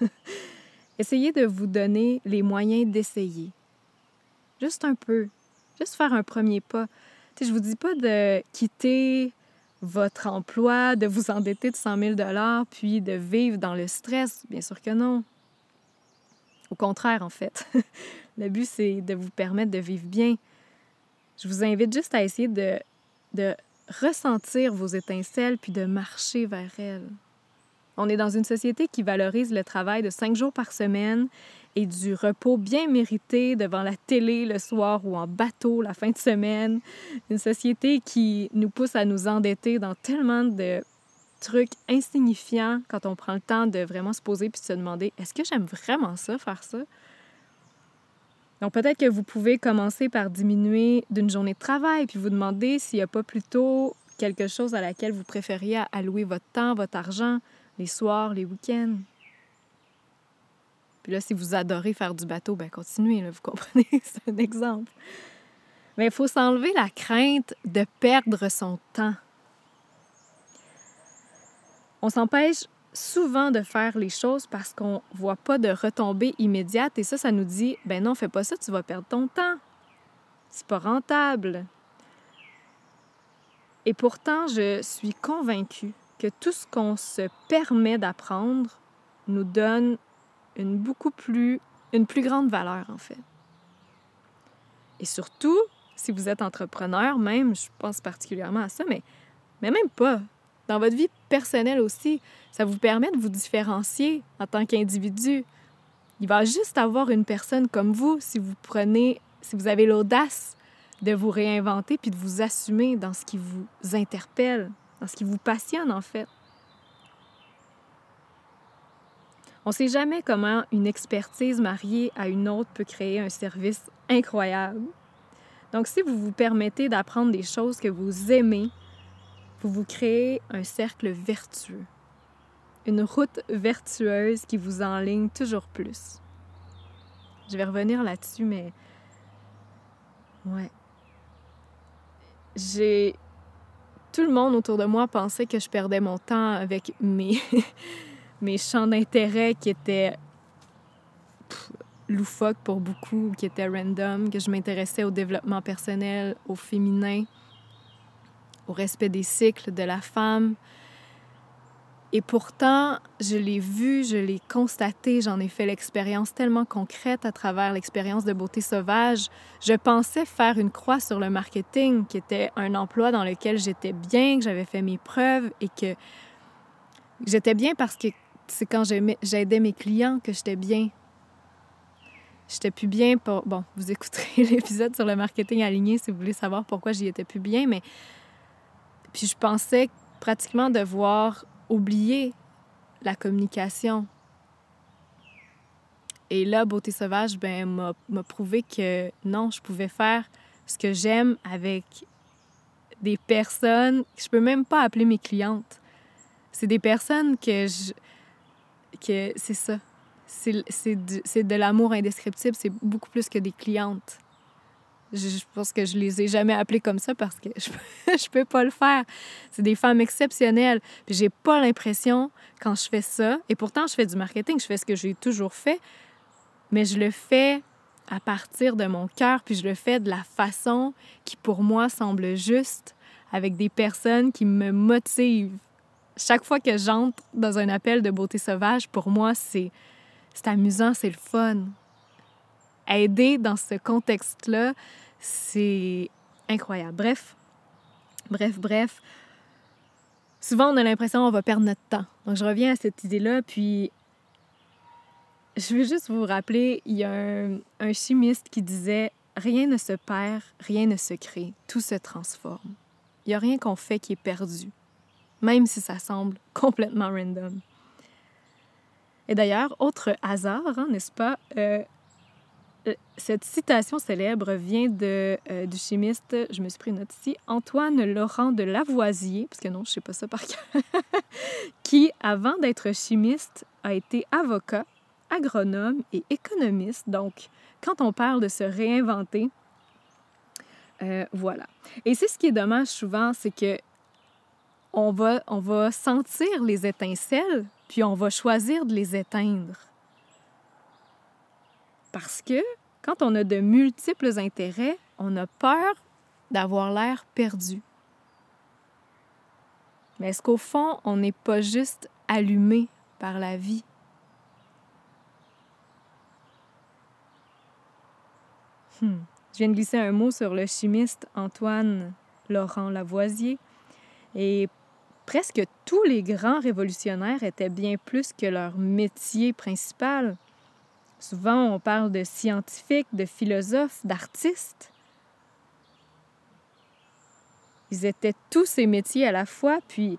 (laughs) Essayez de vous donner les moyens d'essayer. Juste un peu. Juste faire un premier pas. Je je vous dis pas de quitter votre emploi, de vous endetter de 100 000 puis de vivre dans le stress. Bien sûr que non. Au contraire, en fait. (laughs) le but, c'est de vous permettre de vivre bien. Je vous invite juste à essayer de, de ressentir vos étincelles puis de marcher vers elles. On est dans une société qui valorise le travail de cinq jours par semaine et du repos bien mérité devant la télé le soir ou en bateau la fin de semaine. Une société qui nous pousse à nous endetter dans tellement de trucs insignifiants quand on prend le temps de vraiment se poser puis se demander est-ce que j'aime vraiment ça, faire ça? Donc peut-être que vous pouvez commencer par diminuer d'une journée de travail puis vous demander s'il n'y a pas plutôt quelque chose à laquelle vous préfériez allouer votre temps, votre argent, les soirs, les week-ends. Puis là, si vous adorez faire du bateau, ben continuez, vous comprenez, (laughs) c'est un exemple. Mais il faut s'enlever la crainte de perdre son temps. On s'empêche souvent de faire les choses parce qu'on ne voit pas de retombée immédiate et ça, ça nous dit, ben non, fais pas ça, tu vas perdre ton temps. C'est pas rentable. Et pourtant, je suis convaincue que tout ce qu'on se permet d'apprendre nous donne une beaucoup plus, une plus grande valeur, en fait. Et surtout, si vous êtes entrepreneur, même, je pense particulièrement à ça, mais, mais même pas. Dans votre vie personnelle aussi, ça vous permet de vous différencier en tant qu'individu. Il va juste avoir une personne comme vous si vous prenez, si vous avez l'audace de vous réinventer puis de vous assumer dans ce qui vous interpelle, dans ce qui vous passionne en fait. On ne sait jamais comment une expertise mariée à une autre peut créer un service incroyable. Donc si vous vous permettez d'apprendre des choses que vous aimez, vous vous créez un cercle vertueux, une route vertueuse qui vous enligne toujours plus. Je vais revenir là-dessus, mais ouais. J'ai tout le monde autour de moi pensait que je perdais mon temps avec mes, (laughs) mes champs d'intérêt qui étaient loufoques pour beaucoup, qui étaient random, que je m'intéressais au développement personnel, au féminin, au respect des cycles de la femme, et pourtant, je l'ai vu, je l'ai constaté, j'en ai fait l'expérience tellement concrète à travers l'expérience de beauté sauvage. Je pensais faire une croix sur le marketing, qui était un emploi dans lequel j'étais bien, que j'avais fait mes preuves et que j'étais bien parce que c'est quand j'aidais mes clients que j'étais bien. J'étais plus bien pour... Bon, vous écouterez (laughs) l'épisode sur le marketing aligné si vous voulez savoir pourquoi j'y étais plus bien, mais... Puis je pensais pratiquement devoir oublier la communication. Et là, Beauté Sauvage ben, m'a prouvé que non, je pouvais faire ce que j'aime avec des personnes que je peux même pas appeler mes clientes. C'est des personnes que je. que c'est ça. C'est de, de l'amour indescriptible, c'est beaucoup plus que des clientes. Je, pense que je les ai jamais appelées comme ça parce que (laughs) je, je peux pas le faire. C'est des femmes exceptionnelles. Puis j'ai pas l'impression, quand je fais ça, et pourtant je fais du marketing, je fais ce que j'ai toujours fait, mais je le fais à partir de mon cœur, puis je le fais de la façon qui pour moi semble juste, avec des personnes qui me motivent. Chaque fois que j'entre dans un appel de beauté sauvage, pour moi, c'est amusant, c'est le fun. Aider dans ce contexte-là, c'est incroyable. Bref, bref, bref. Souvent, on a l'impression qu'on va perdre notre temps. Donc, je reviens à cette idée-là, puis je veux juste vous rappeler, il y a un, chimiste qui disait Rien ne se perd, rien ne se crée, tout se transforme. Il n'y a rien qu'on fait qui est perdu, même si ça semble (laughs) complètement random. Et d'ailleurs, autre hasard, hein, n'est-ce pas? Euh, cette citation célèbre vient de, euh, du chimiste, je me suis pris une note ici, Antoine Laurent de Lavoisier, parce que non, je ne sais pas ça par cœur, (laughs) qui, avant d'être chimiste, a été avocat agronome et économiste. Donc, quand on parle de se réinventer, euh, voilà. Et c'est ce qui est dommage souvent, c'est que on va, on va sentir les étincelles, puis on va choisir de les éteindre. Parce que quand on a de multiples intérêts, on a peur d'avoir l'air perdu. Mais est-ce qu'au fond, on n'est pas juste allumé par la vie? Hmm. Je viens de glisser un mot sur le chimiste Antoine Laurent Lavoisier. Et presque tous les grands révolutionnaires étaient bien plus que leur métier principal. Souvent, on parle de scientifiques, de philosophes, d'artistes. Ils étaient tous ces métiers à la fois, puis...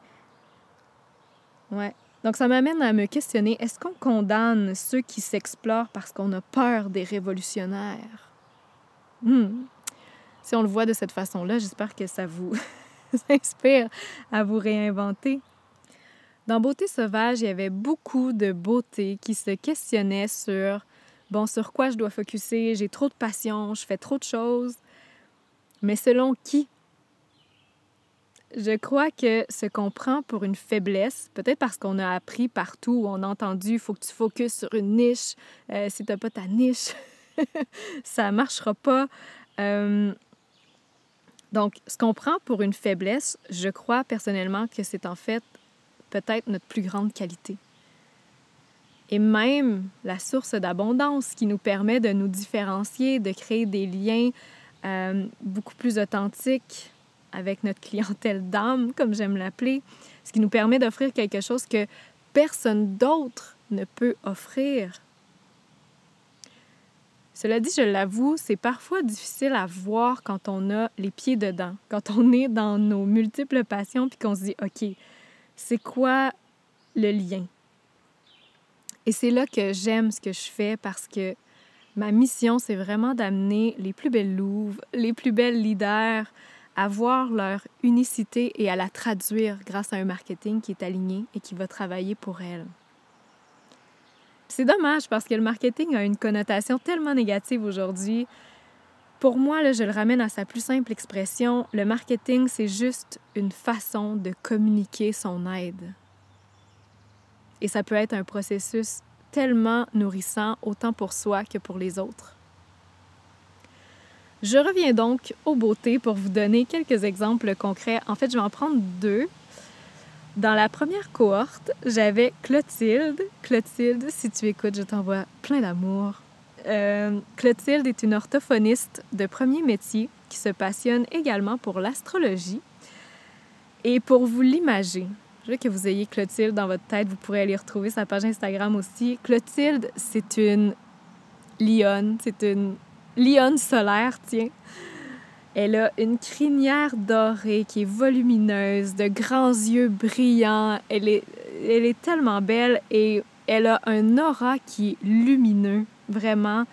Ouais. Donc, ça m'amène à me questionner, est-ce qu'on condamne ceux qui s'explorent parce qu'on a peur des révolutionnaires? Hmm. Si on le voit de cette façon-là, j'espère que ça vous (laughs) inspire à vous réinventer. Dans Beauté sauvage, il y avait beaucoup de beauté qui se questionnait sur bon, sur quoi je dois focuser, j'ai trop de passion, je fais trop de choses. Mais selon qui? Je crois que ce qu'on prend pour une faiblesse, peut-être parce qu'on a appris partout, on a entendu, il faut que tu focuses sur une niche. Euh, si tu n'as pas ta niche, (laughs) ça marchera pas. Euh, donc, ce qu'on prend pour une faiblesse, je crois personnellement que c'est en fait peut-être notre plus grande qualité. Et même la source d'abondance qui nous permet de nous différencier, de créer des liens euh, beaucoup plus authentiques avec notre clientèle d'âme, comme j'aime l'appeler, ce qui nous permet d'offrir quelque chose que personne d'autre ne peut offrir. Cela dit, je l'avoue, c'est parfois difficile à voir quand on a les pieds dedans, quand on est dans nos multiples passions, puis qu'on se dit, OK, c'est quoi le lien? Et c'est là que j'aime ce que je fais parce que ma mission, c'est vraiment d'amener les plus belles louves, les plus belles leaders à voir leur unicité et à la traduire grâce à un marketing qui est aligné et qui va travailler pour elles. C'est dommage parce que le marketing a une connotation tellement négative aujourd'hui. Pour moi, là, je le ramène à sa plus simple expression. Le marketing, c'est juste une façon de communiquer son aide. Et ça peut être un processus tellement nourrissant, autant pour soi que pour les autres. Je reviens donc aux beautés pour vous donner quelques exemples concrets. En fait, je vais en prendre deux dans la première cohorte, j'avais Clotilde. Clotilde, si tu écoutes, je t'envoie plein d'amour. Euh, Clotilde est une orthophoniste de premier métier qui se passionne également pour l'astrologie. Et pour vous l'imager, je veux que vous ayez Clotilde dans votre tête. Vous pourrez aller retrouver sa page Instagram aussi. Clotilde, c'est une lionne. C'est une lionne solaire, tiens. Elle a une crinière dorée qui est volumineuse, de grands yeux brillants. Elle est, elle est tellement belle et elle a un aura qui est lumineux, vraiment.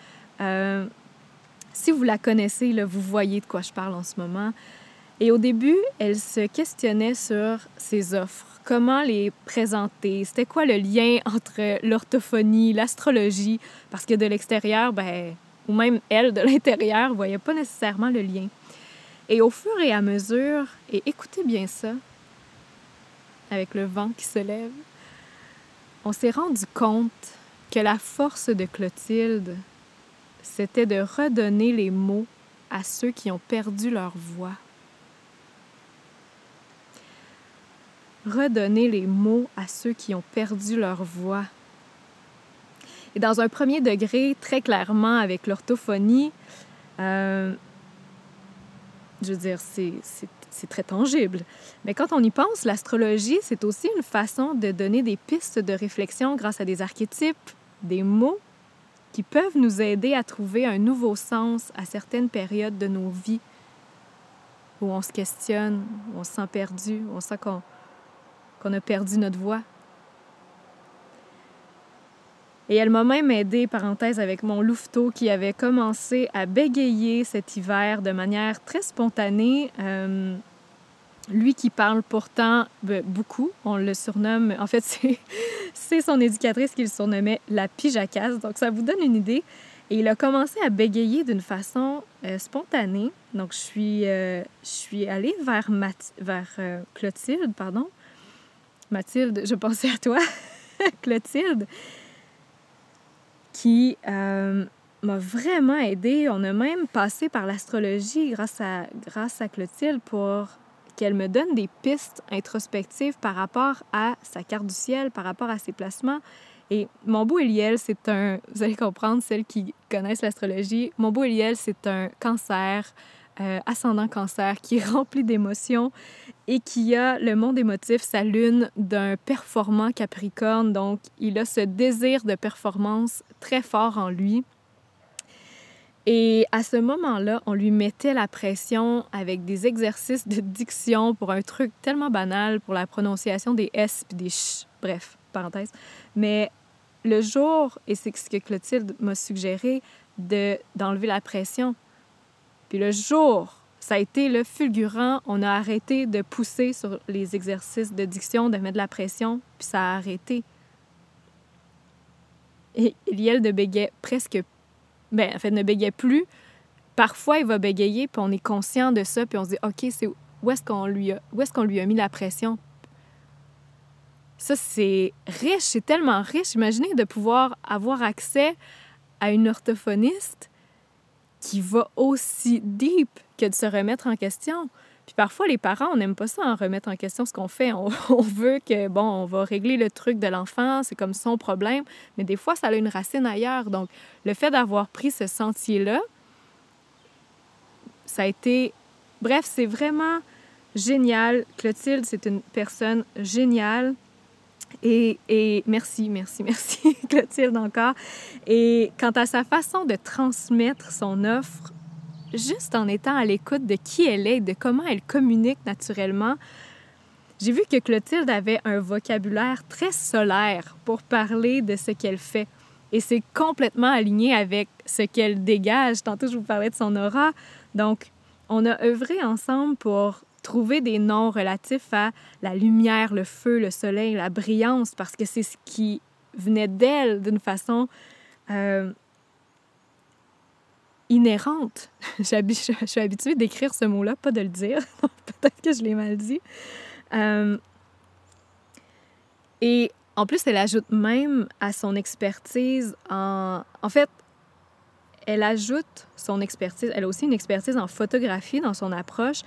Euh, si vous la connaissez, vous voyez de quoi je parle en ce moment. Et au début, elle se questionnait sur ses offres, comment les présenter, c'était quoi le lien entre l'orthophonie, l'astrologie, parce que de l'extérieur, ben, ou même elle de l'intérieur, voyait pas nécessairement le lien. Et au fur et à mesure, et écoutez bien ça, avec le vent qui se lève, on s'est rendu compte que la force de Clotilde, c'était de redonner les mots à ceux qui ont perdu leur voix. Redonner les mots à ceux qui ont perdu leur voix. Et dans un premier degré, très clairement avec l'orthophonie, euh, je veux dire, c'est très tangible. Mais quand on y pense, l'astrologie, c'est aussi une façon de donner des pistes de réflexion grâce à des archétypes, des mots qui peuvent nous aider à trouver un nouveau sens à certaines périodes de nos vies où on se questionne, où on se sent perdu, où on sent qu'on a perdu notre voix. Et elle m'a même aidé, parenthèse, avec mon louveteau qui avait commencé à bégayer cet hiver de manière très spontanée. Euh, lui qui parle pourtant ben, beaucoup, on le surnomme, en fait, (laughs) c'est son éducatrice qui le surnommait la pijacasse, donc ça vous donne une idée. Et il a commencé à bégayer d'une façon euh, spontanée. Donc, je suis, euh, je suis allée vers, vers Clotilde, pardon. Mathilde, je pensais à toi, (laughs) Clotilde qui euh, m'a vraiment aidée. On a même passé par l'astrologie grâce à, grâce à Clotilde pour qu'elle me donne des pistes introspectives par rapport à sa carte du ciel, par rapport à ses placements. Et mon beau Eliel, c'est un, vous allez comprendre, celles qui connaissent l'astrologie, mon beau Eliel, c'est un cancer, euh, ascendant cancer, qui (laughs) est rempli d'émotions et qui a le monde émotif, sa lune, d'un performant capricorne. Donc, il a ce désir de performance très fort en lui. Et à ce moment-là, on lui mettait la pression avec des exercices de diction pour un truc tellement banal, pour la prononciation des S puis des ch. Bref, parenthèse. Mais le jour, et c'est ce que Clotilde m'a suggéré, de, d'enlever la pression. Puis le jour, ça a été le fulgurant. On a arrêté de pousser sur les exercices de diction, de mettre de la pression, puis ça a arrêté. Et Eliel ne bégayait presque... Ben, en fait, ne bégayait plus. Parfois, il va bégayer, puis on est conscient de ça, puis on se dit, OK, c'est où est-ce qu'on lui, a... est qu'on lui a mis la pression? Ça, c'est riche, c'est tellement riche. Imaginez de pouvoir avoir accès à une orthophoniste qui va aussi deep que de se remettre en question. Puis parfois, les parents, on n'aime pas ça, en remettre en question ce qu'on fait. (laughs) On, veut que, bon, on va régler le truc de l'enfant, c'est comme son problème, mais des fois, ça a une racine ailleurs. Donc, le fait d'avoir pris ce sentier-là, ça a été... Bref, c'est vraiment génial. Clotilde, c'est une personne géniale. Et, et, merci, merci, (laughs) merci, Clotilde encore. Et quant à sa façon de transmettre son offre, juste en étant à l'écoute de qui elle est, de comment elle communique naturellement, j'ai vu que Clotilde avait un vocabulaire très solaire pour parler de ce qu'elle fait. Et c'est complètement aligné avec ce qu'elle dégage. Tantôt, je vous parlais de son aura. Donc, on a œuvré ensemble pour trouver des noms relatifs à la lumière, le feu, le soleil, la brillance, parce que c'est ce qui venait d'elle d'une façon euh, inhérente. (laughs) je suis habituée d'écrire ce mot-là, pas de le dire. (laughs) Peut-être que je l'ai mal dit. Euh, et en plus, elle ajoute même à son expertise en... En fait, elle ajoute son expertise, elle a aussi une expertise en photographie dans son approche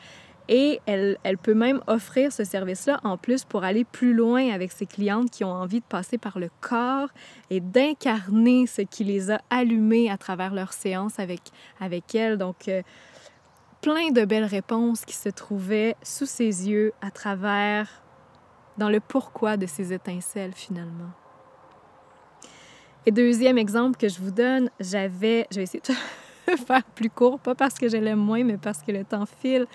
et elle, elle peut même offrir ce service-là en plus pour aller plus loin avec ses clientes qui ont envie de passer par le corps et d'incarner ce qui les a allumées à travers leur séance avec, avec elle. Donc, euh, plein de belles réponses qui se trouvaient sous ses yeux à travers, dans le pourquoi de ces étincelles finalement. Et deuxième exemple que je vous donne, j'avais, je vais essayer de (laughs) faire plus court, pas parce que je l'aime moins, mais parce que le temps file.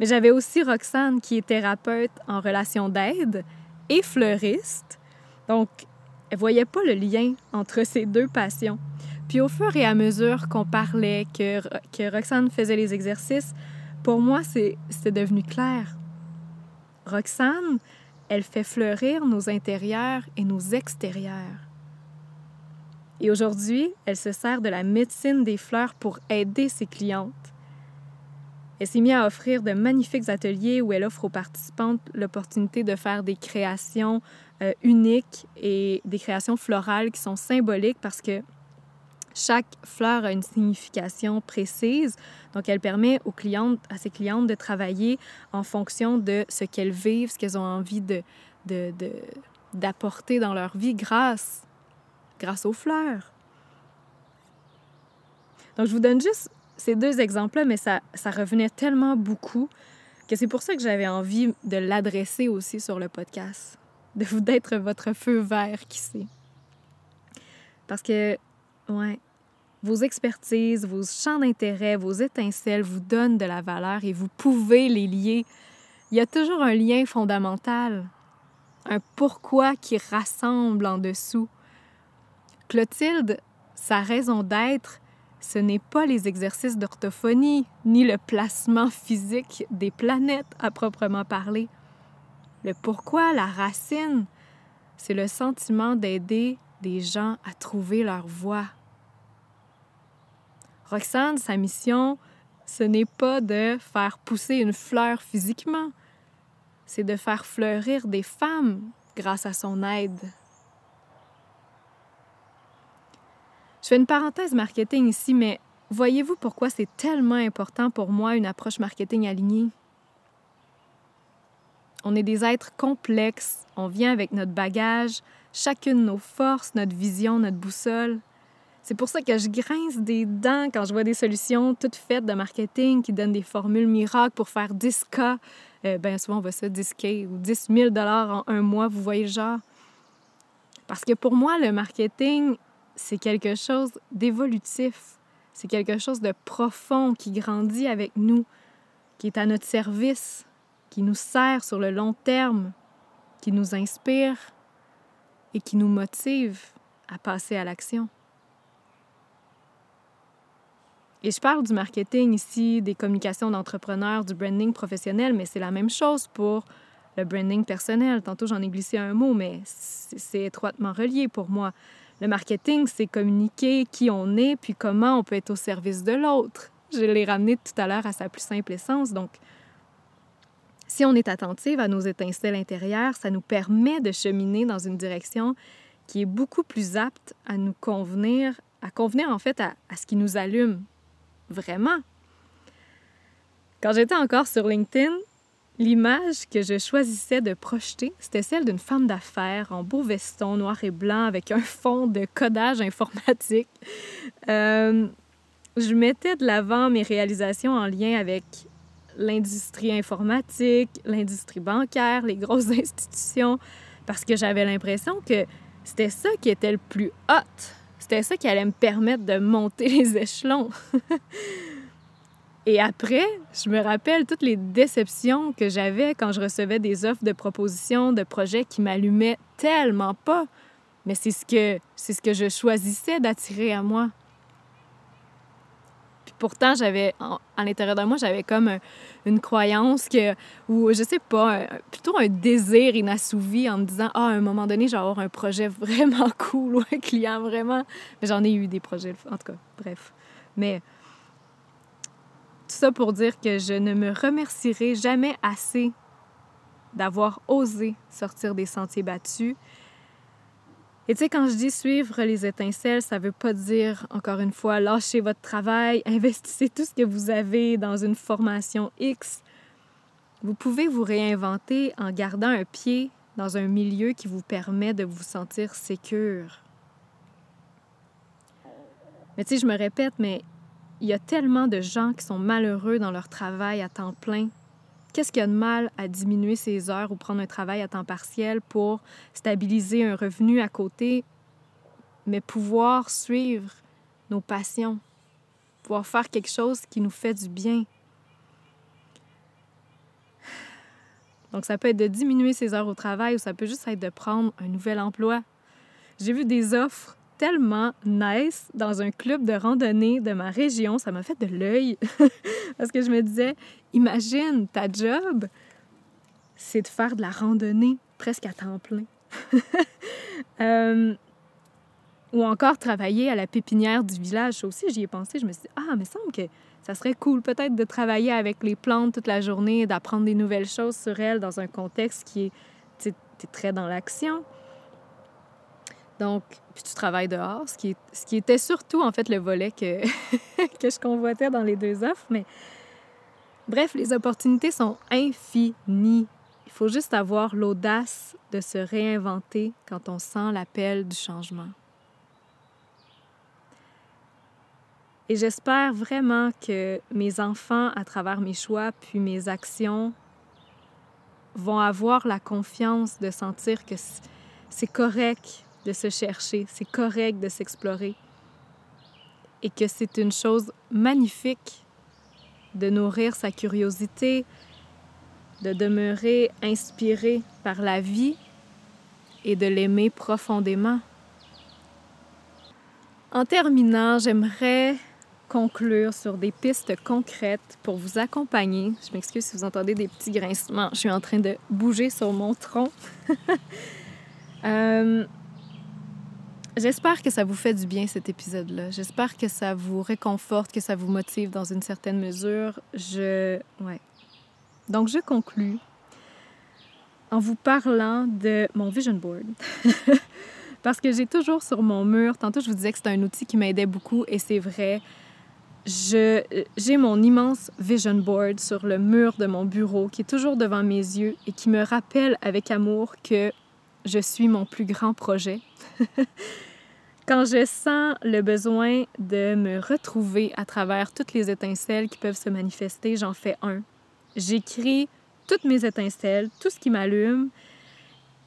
Mais j'avais aussi Roxane qui est thérapeute en relation d'aide et fleuriste. Donc, elle voyait pas le lien entre (laughs) ces deux passions. Puis au fur et à mesure qu'on parlait, que, que Roxane faisait les exercices, pour moi, c'est devenu clair. Roxane, elle fait fleurir nos intérieurs et nos extérieurs. Et aujourd'hui, elle se sert de la médecine des fleurs pour aider ses clientes. Elle s'est mise à offrir de magnifiques ateliers où elle offre aux participantes l'opportunité de faire des créations euh, uniques et des créations florales qui sont symboliques parce que chaque fleur a une signification précise. Donc, elle permet aux clientes, à ses clientes de travailler en fonction de ce qu'elles vivent, ce qu'elles ont envie de, d'apporter dans leur vie grâce, grâce aux fleurs. Donc, je vous donne juste ces deux exemples-là, mais ça, ça revenait tellement beaucoup que c'est pour ça que j'avais envie de l'adresser aussi sur le podcast, de vous d'être votre feu vert, qui sait. Parce que, ouais, vos expertises, vos champs d'intérêt, vos étincelles vous donnent de la valeur et vous pouvez les lier. Il y a toujours un lien fondamental, un pourquoi qui rassemble en dessous. Clotilde, sa raison d'être, ce n'est pas les exercices d'orthophonie, ni le placement physique des planètes à proprement parler. Le pourquoi, la racine, c'est le sentiment d'aider des gens à trouver leur voie. Roxane, sa mission, ce n'est pas de faire pousser une fleur physiquement, c'est de faire fleurir des femmes grâce à son aide. Je fais une parenthèse marketing ici, mais voyez-vous pourquoi c'est tellement important pour moi une approche marketing alignée? On est des êtres complexes, on vient avec notre bagage, chacune nos forces, notre vision, notre boussole. C'est pour ça que je grince des dents quand je vois des solutions toutes faites de marketing qui donnent des formules miracles pour faire 10 cas. Euh, bien souvent, on ça 10 K ou 10 000 en un mois, vous voyez le genre. Parce que pour moi, le marketing, c'est quelque chose d'évolutif. C'est quelque chose de profond qui grandit avec nous, qui est à notre service, qui nous sert sur le long terme, qui nous inspire et qui nous motive à passer à l'action. Et je parle du marketing ici, des communications d'entrepreneurs, du branding professionnel, mais c'est la même chose pour le branding personnel. Tantôt, j'en ai glissé un mot, mais c'est étroitement relié pour moi. Le marketing, c'est communiquer qui on est, puis comment on peut être au service de l'autre. Je l'ai ramené tout à l'heure à sa plus simple essence. Donc, si on est attentive à nos étincelles intérieures, ça nous permet de cheminer dans une direction qui est beaucoup plus apte à nous convenir, à convenir en fait à, ce qui nous allume vraiment. Quand j'étais encore sur LinkedIn, L'image que je choisissais de projeter, c'était celle d'une femme d'affaires en beau veston noir et blanc avec un fond de codage informatique. Euh, je mettais de l'avant mes réalisations en lien avec l'industrie informatique, l'industrie bancaire, les grosses (laughs) institutions, parce que j'avais l'impression que c'était ça qui était le plus hot. C'était ça qui allait me permettre de monter (laughs) les échelons. (laughs) Et après, je me rappelle toutes les déceptions que j'avais quand je recevais des offres de propositions, de projets qui m'allumaient tellement pas. Mais c'est ce que c'est ce que je choisissais d'attirer à moi. Puis pourtant, j'avais à l'intérieur de moi, j'avais comme une croyance que ou je sais pas, plutôt un désir inassouvi en me disant ah à un moment donné, je vais avoir un projet vraiment (laughs) cool ou un client vraiment. Mais j'en ai eu des projets en tout cas, bref. Mais tout ça pour dire que je ne me remercierai jamais assez d'avoir osé sortir des sentiers battus. Et tu sais, quand je dis suivre les étincelles, ça veut pas dire, encore une fois, lâcher votre travail, (laughs) investissez tout ce que vous avez dans une formation X. Vous pouvez vous réinventer en gardant un pied dans un milieu qui vous permet de vous sentir sécure. Mais tu sais, je me répète, mais il y a tellement de gens qui sont malheureux dans leur travail à temps plein. Qu'est-ce qu'il y a de mal à diminuer ses heures ou prendre un travail à temps partiel pour stabiliser un revenu à côté, mais pouvoir suivre nos passions, pouvoir faire quelque chose qui nous fait du bien? Donc, ça peut être de diminuer ses heures au travail ou ça peut juste être de prendre un nouvel emploi. J'ai vu des offres tellement nice dans un club de randonnée de ma région. Ça m'a fait de l'œil (laughs) parce que je me disais, imagine ta job, c'est de faire de la randonnée presque à temps plein. (laughs) Euh, Ou encore travailler à la pépinière du village. Aussi, j'y ai pensé. Je me suis dit, ah, mais semble que ça serait cool peut-être de travailler avec les plantes toute la journée, d'apprendre des nouvelles choses sur elles dans un contexte qui est très dans l'action. Donc, puis tu travailles dehors, ce qui, ce qui était surtout en fait le volet que, (laughs) que je convoitais dans les deux offres. Mais bref, les opportunités sont infinies. Il faut juste avoir l'audace de se réinventer quand on sent l'appel du changement. Et j'espère vraiment que mes enfants, à travers mes choix puis mes actions, vont avoir la confiance de sentir que c'est correct de se chercher, c'est correct de s'explorer et que c'est une chose magnifique de nourrir sa curiosité, de demeurer inspiré par la vie et de l'aimer profondément. En terminant, j'aimerais conclure sur des pistes concrètes pour vous accompagner. Je m'excuse si vous entendez des petits grincements. Je suis en train de bouger sur mon tronc. (laughs) euh, J'espère que ça vous fait du bien cet épisode-là. J'espère que ça vous réconforte, que ça vous motive dans une certaine mesure. Je. Ouais. Donc, je conclus en vous parlant de mon vision board. (laughs) Parce que j'ai toujours sur mon mur, tantôt je vous disais que c'était un outil qui m'aidait beaucoup et c'est vrai. J'ai mon immense vision board sur le mur de mon bureau qui est toujours devant mes yeux et qui me rappelle avec amour que je suis mon plus grand projet. (laughs) Quand je sens le besoin de me retrouver à travers toutes les étincelles qui peuvent se manifester, j'en fais un. J'écris toutes mes étincelles, tout ce qui m'allume.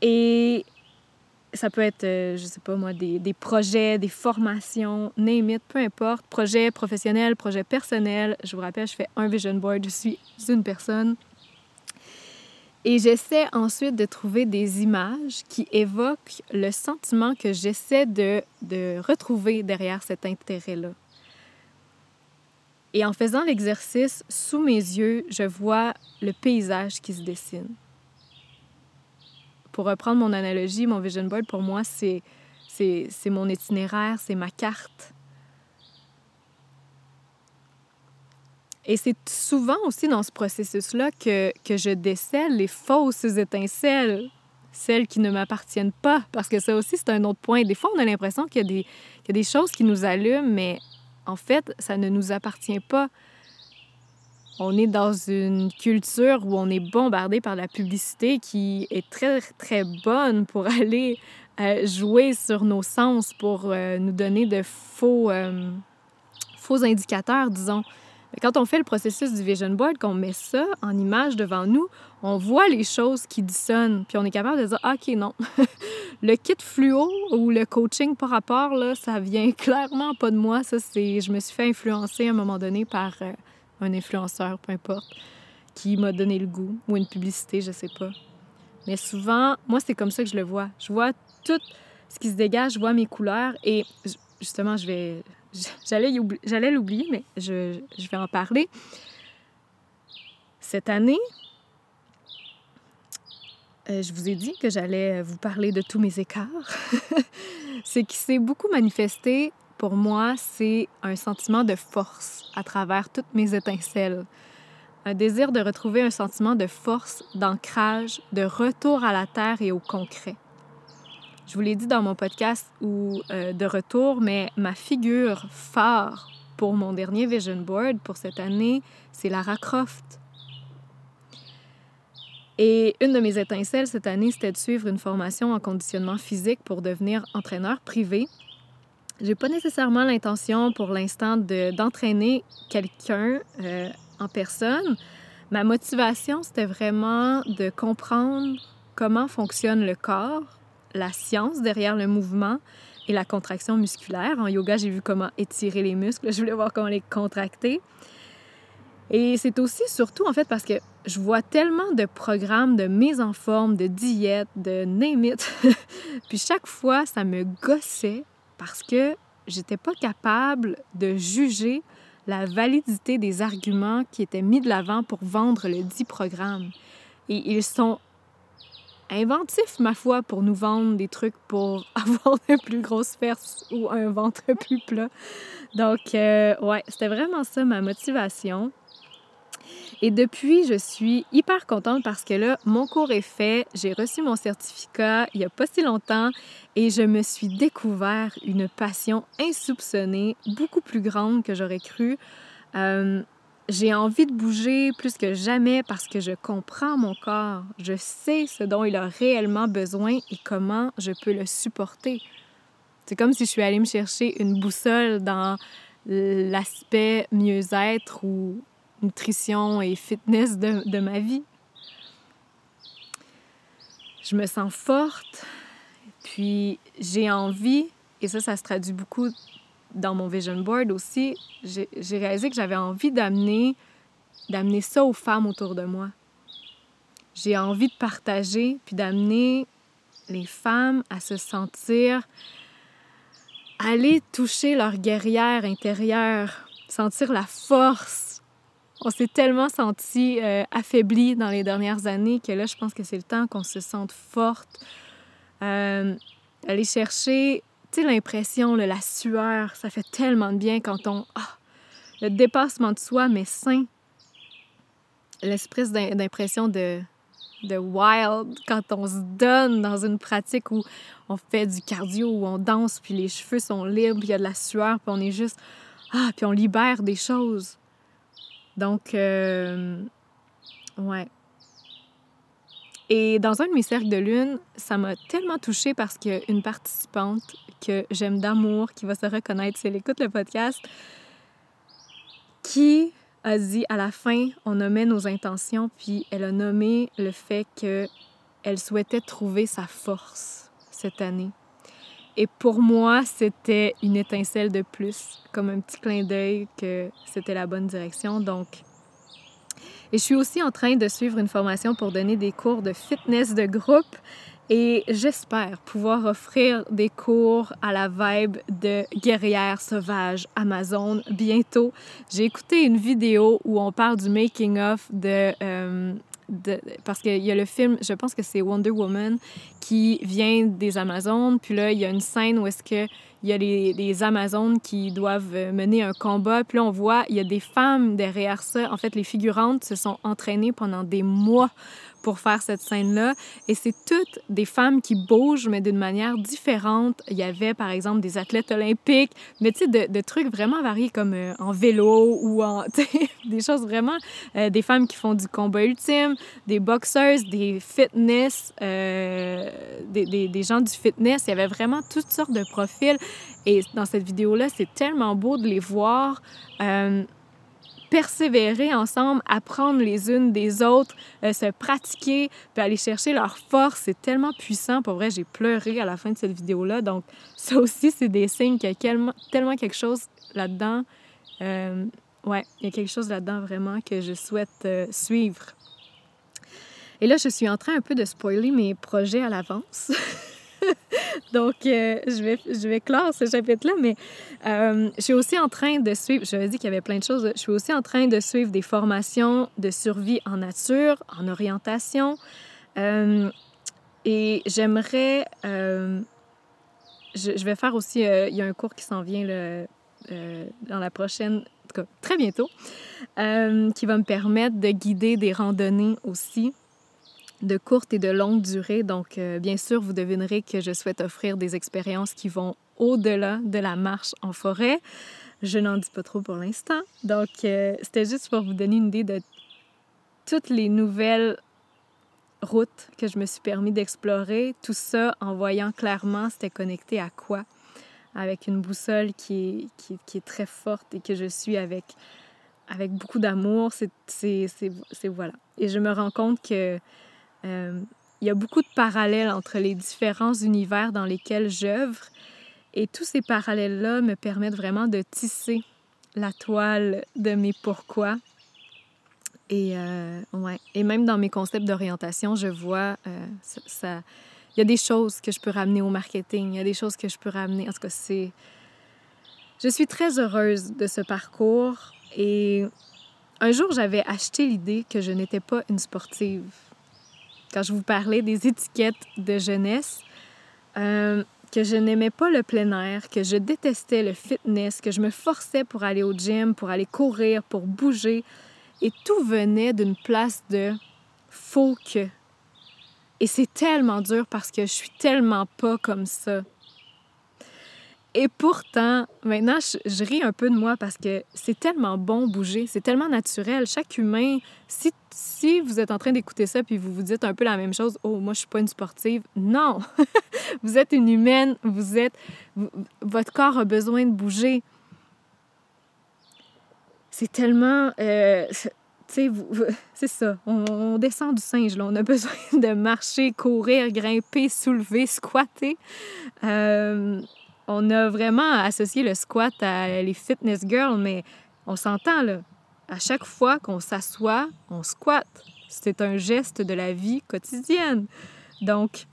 Et ça peut être, euh, je sais pas moi, des, des, projets, des formations, name it, peu importe, projet professionnel, projet personnel. Je vous rappelle, je fais un vision board, je suis une personne et j'essaie ensuite de trouver des images qui évoquent le sentiment que j'essaie de, de retrouver derrière cet intérêt-là. Et en faisant l'exercice, sous mes yeux, je vois le paysage qui se dessine. Pour reprendre mon analogie, mon vision board, pour moi, c'est, c'est, c'est mon itinéraire, c'est ma carte. Et c'est souvent aussi dans ce processus-là que, que je décèle les fausses étincelles, celles qui ne m'appartiennent pas, parce que ça aussi, c'est un autre point. Des fois, on a l'impression qu'il y, y, a des choses qui nous allument, mais en fait, ça ne nous appartient pas. On est dans une culture où on est bombardé par la publicité qui est très, très bonne pour (laughs) aller euh, jouer sur nos sens, pour euh, nous donner de faux, euh, faux indicateurs, disons. Quand on fait le processus du vision board, qu'on met ça en image devant nous, on voit les choses qui dissonnent, puis on est capable de dire ah, OK, non. (laughs) le kit fluo ou le coaching par rapport, là, ça vient clairement pas de moi. Ça, c'est... Je me suis fait influencer à un moment donné par euh, un influenceur, peu importe, qui m'a donné le goût, ou une publicité, je sais pas. Mais souvent, moi, c'est comme ça que je le vois. Je vois tout ce qui se dégage, je vois mes couleurs et justement, je vais, (laughs) J'allais l'oublier, mais je, je, vais en parler. Cette année, euh, je vous ai dit que j'allais vous parler de tous mes écarts. (laughs) Ce qui s'est beaucoup manifesté pour moi, c'est un sentiment de force à travers toutes mes étincelles. Un désir de retrouver un sentiment de force, d'ancrage, de retour à la terre et au concret. Je vous l'ai dit dans mon podcast ou euh, de retour, mais ma figure phare pour mon dernier vision board pour cette année, c'est Lara Croft. Et une de mes étincelles cette année, c'était de suivre une formation en conditionnement physique pour devenir entraîneur privé. J'ai pas nécessairement l'intention pour l'instant d'entraîner quelqu'un euh, en personne. Ma motivation, c'était vraiment de comprendre comment fonctionne le corps, la science derrière le mouvement et la contraction musculaire. En yoga, j'ai vu comment étirer les muscles. (laughs) Je voulais voir comment les contracter. Et c'est aussi surtout en fait parce que je vois tellement de programmes de mise en forme, de diète, de name. (laughs) Puis chaque fois, ça me gossait parce que j'étais pas capable de juger la validité des arguments qui étaient mis de l'avant pour vendre le dit programme. Et ils sont inventif, ma foi, pour nous vendre des trucs pour (laughs) avoir de plus grosses fesses ou un ventre plus plat. Donc, euh, ouais, c'était vraiment ça ma motivation. Et depuis, je suis hyper contente parce que là, mon cours est fait, j'ai reçu mon certificat il n'y a pas si longtemps et je me suis découvert une passion insoupçonnée, beaucoup plus grande que j'aurais cru. Euh, j'ai envie de bouger plus que jamais parce que je comprends mon corps. Je sais ce dont il a réellement besoin et comment je peux le supporter. C'est comme si je suis allée me chercher une boussole dans l'aspect mieux-être ou nutrition et fitness de, ma vie. Je me sens forte, puis j'ai envie, et ça, ça se traduit beaucoup dans mon vision board aussi, j'ai réalisé que j'avais envie d'amener d'amener ça aux femmes autour de moi. J'ai envie de partager puis d'amener les femmes à se sentir aller toucher leur guerrière intérieure, sentir la force. On s'est tellement senti euh, dans les dernières années que là, je pense que c'est le temps qu'on se sente forte. Euh, aller chercher tu sais, l'impression, la sueur, ça fait tellement de bien quand on... Ah, le dépassement de soi, mais sain. L'espèce d'impression de, de wild quand on se donne dans une pratique où on fait du cardio, où on danse, puis les cheveux sont libres, puis il y a de la sueur, puis on est juste... Ah, puis on libère des choses. Donc, euh, ouais. Et dans un de mes cercles de lune, ça m'a tellement touchée parce qu'une participante que j'aime d'amour, qui va se reconnaître si elle écoute le podcast, qui a dit à la fin, on nommait nos intentions, puis elle a nommé le fait qu'elle souhaitait trouver sa force cette année. Et pour moi, c'était une étincelle de plus, comme un petit clin d'œil que c'était la bonne direction. Donc, et je suis aussi en train de suivre une formation pour donner des cours de fitness de groupe et j'espère pouvoir offrir des cours à la vibe de guerrière sauvage Amazon bientôt. J'ai écouté une vidéo où on parle du making of de, euh, de parce qu'il y a le film, je pense que c'est Wonder Woman qui vient des Amazones, puis là il y a une scène où est-ce que il y a les, les, Amazones qui doivent mener un combat. Puis là, on voit, il y a des femmes derrière ça. En fait, les figurantes se sont entraînées pendant des mois pour faire cette scène-là. Et c'est toutes des femmes qui bougent, mais d'une manière différente. Il y avait, par exemple, des athlètes olympiques, mais tu sais, de, de, trucs vraiment variés comme euh, en vélo ou en... (laughs) des choses vraiment... Euh, des femmes qui font du combat ultime, des boxers, des fitness, euh, des, des, des, gens du fitness. Il y avait vraiment toutes sortes de profils. Et dans cette vidéo-là, c'est tellement beau de les voir persévérer ensemble, apprendre les unes des autres, euh, se pratiquer, puis aller chercher leur force. C'est tellement puissant. Pour vrai, j'ai pleuré à la fin de cette vidéo-là. Donc, ça aussi, c'est des signes qu'il y a tellement, quelque chose là-dedans. Euh, ouais, il y a quelque chose là-dedans vraiment que je souhaite euh, suivre. Et là, je suis en train un peu de spoiler mes projets à l'avance. (laughs) (laughs) Donc, euh, je, vais, je vais clore ce chapitre-là, mais euh, je suis aussi en train de suivre, je dit qu'il y avait plein de choses, je suis aussi en train de suivre des formations de survie en nature, en orientation. Euh, et j'aimerais, je, vais faire aussi, il y a un cours qui s'en vient dans la prochaine, en tout cas très bientôt, qui va me permettre de guider des randonnées aussi de courte et de longue durée. Donc, euh, bien sûr, vous devinerez que je souhaite offrir des expériences qui vont au-delà de la marche en forêt. Je n'en dis pas trop pour l'instant. Donc, euh, c'était juste pour vous donner une idée de toutes les nouvelles routes que je me suis permis d'explorer. Tout ça en voyant clairement c'était connecté à quoi. Avec une boussole qui est, qui, est très forte et que je suis avec, avec beaucoup d'amour. C'est voilà. Et je me rends compte que euh, il y a beaucoup de parallèles entre les différents univers dans lesquels j'œuvre et tous ces parallèles-là me permettent vraiment de tisser la toile de mes pourquoi. Et, euh, ouais. et même dans mes concepts d'orientation, je vois euh, ça, Il y a des choses que je peux ramener au marketing, il y a des choses que je peux ramener. En tout cas, c'est. Je suis très heureuse de ce parcours et un jour, j'avais acheté l'idée que je n'étais pas une sportive quand je vous parlais des étiquettes de jeunesse, euh, que je n'aimais pas le plein air, que je détestais le fitness, que je me forçais pour aller au gym, pour aller courir, pour bouger. Et tout venait d'une place de faut que. Et c'est tellement dur parce que je suis tellement pas comme ça. Et pourtant, maintenant, je, ris un peu de moi parce que c'est tellement bon bouger, c'est tellement naturel. Chaque humain, si, si vous êtes en train d'écouter ça puis vous vous dites un peu la même chose, oh, moi, je suis pas une sportive. Non! (laughs) vous êtes une humaine, vous êtes. votre corps a besoin de bouger. C'est tellement. Euh, c'est (laughs) ça. On, descend du singe, là. On a besoin (laughs) de marcher, courir, grimper, soulever, squatter. Euh, on a vraiment associé le squat à les fitness girls, mais on s'entend, là. À chaque fois qu'on s'assoit, on squatte. C'est un geste de la vie quotidienne. Donc,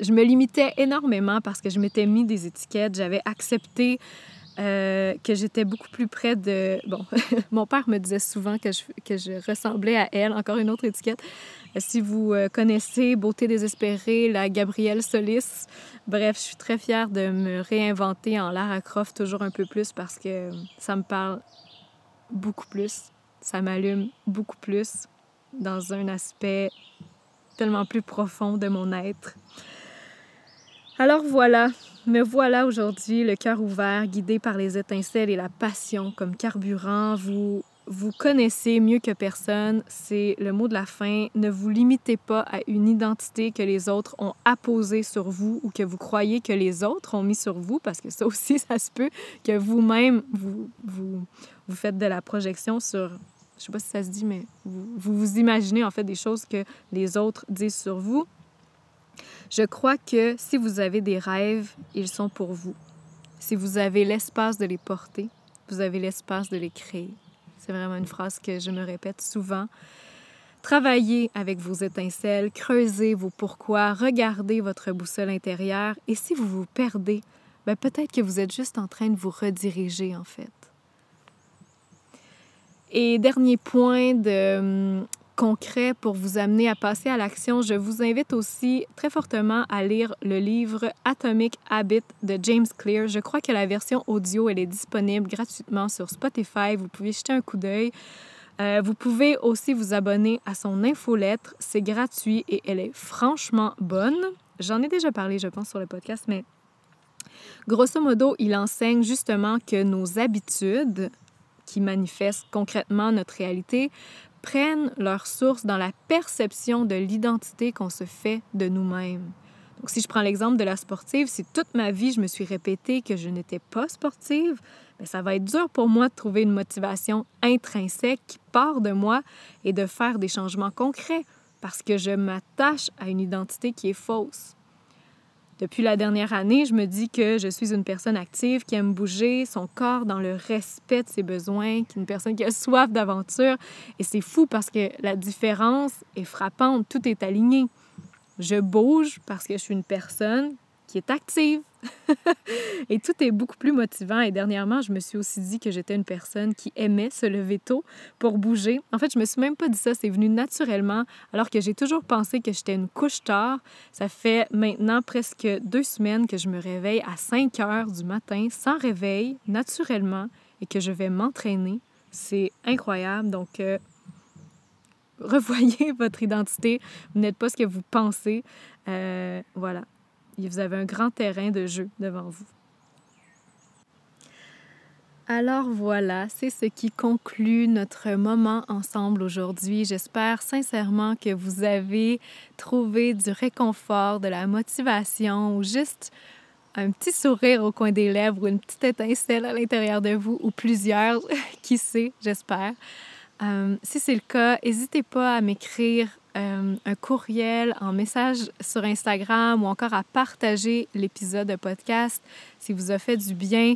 je me limitais énormément parce que je m'étais mis des étiquettes. J'avais accepté euh, que j'étais beaucoup plus près de... Bon, (laughs) mon père me disait souvent que je, que je ressemblais à elle, encore une autre étiquette. Si vous euh, connaissez Beauté désespérée, la Gabrielle Solis, bref, je suis très fière de me réinventer en Lara Croft toujours un peu plus parce que ça me parle beaucoup plus, ça m'allume beaucoup plus dans un aspect tellement plus profond de mon être. Alors voilà, me voilà aujourd'hui, le cœur ouvert, guidé par les étincelles et la passion comme carburant. Vous vous connaissez mieux que personne, c'est le mot de la fin. Ne vous limitez pas à une identité que les autres ont apposée sur vous ou que vous croyez que les autres ont mis sur vous, parce que ça aussi, (laughs) ça se peut que vous-même, vous, vous, vous faites de la projection sur, je sais pas si ça se dit, mais vous, vous vous imaginez en fait des choses que les autres disent sur vous. Je crois que si vous avez des rêves, ils sont pour vous. Si vous avez l'espace de les porter, vous avez l'espace de les créer. C'est vraiment une phrase que je me répète souvent. Travaillez avec vos étincelles, creusez vos pourquoi, regardez votre boussole intérieure et si vous vous perdez, ben peut-être que vous êtes juste en train de vous rediriger en fait. Et dernier point de hum, concret pour vous amener à passer à l'action, je vous invite aussi très fortement à lire le livre Atomic Habit de James Clear. Je crois que la version audio, elle est disponible gratuitement sur Spotify. Vous pouvez jeter un coup d'œil. Euh, vous pouvez aussi vous abonner à son infolettre. C'est gratuit et elle est franchement bonne. J'en ai déjà parlé, je pense, sur le podcast, mais grosso modo, il enseigne justement que nos habitudes, qui manifestent concrètement notre réalité, prennent leur source dans la perception de l'identité qu'on se fait de nous-mêmes. Donc, si je prends l'exemple de la sportive, si toute ma vie je me suis répété que je n'étais pas sportive, bien, ça va être dur pour moi de trouver une motivation intrinsèque qui part de moi et de faire des changements concrets parce que je m'attache à une identité qui est fausse. Depuis la dernière année, je me dis que je suis une personne active qui aime bouger son corps dans le respect de ses besoins, qui est une personne qui a soif d'aventure. Et c'est fou parce que la différence est frappante, tout est aligné. Je bouge parce que je suis une personne qui est active. (laughs) et tout est beaucoup plus motivant. Et dernièrement, je me suis aussi dit que j'étais une personne qui aimait se lever tôt pour bouger. En fait, je me suis même pas dit ça, c'est venu naturellement, alors que j'ai toujours pensé que j'étais une couche tard. Ça fait maintenant presque deux semaines que je me réveille à 5 heures du matin sans réveil, naturellement, et que je vais m'entraîner. C'est incroyable. Donc, euh, revoyez (laughs) votre identité. Vous n'êtes pas ce que vous pensez. Euh, voilà vous avez un grand terrain de jeu devant vous. Alors voilà, c'est ce qui conclut notre moment ensemble aujourd'hui. J'espère sincèrement que vous avez trouvé du réconfort, de la motivation ou juste un petit sourire au coin des lèvres ou une petite étincelle à l'intérieur de vous ou plusieurs, (laughs) qui sait, j'espère. Euh, si c'est le cas, n'hésitez pas à m'écrire euh, un courriel, un message sur Instagram ou encore à partager l'épisode de podcast si vous a fait du bien.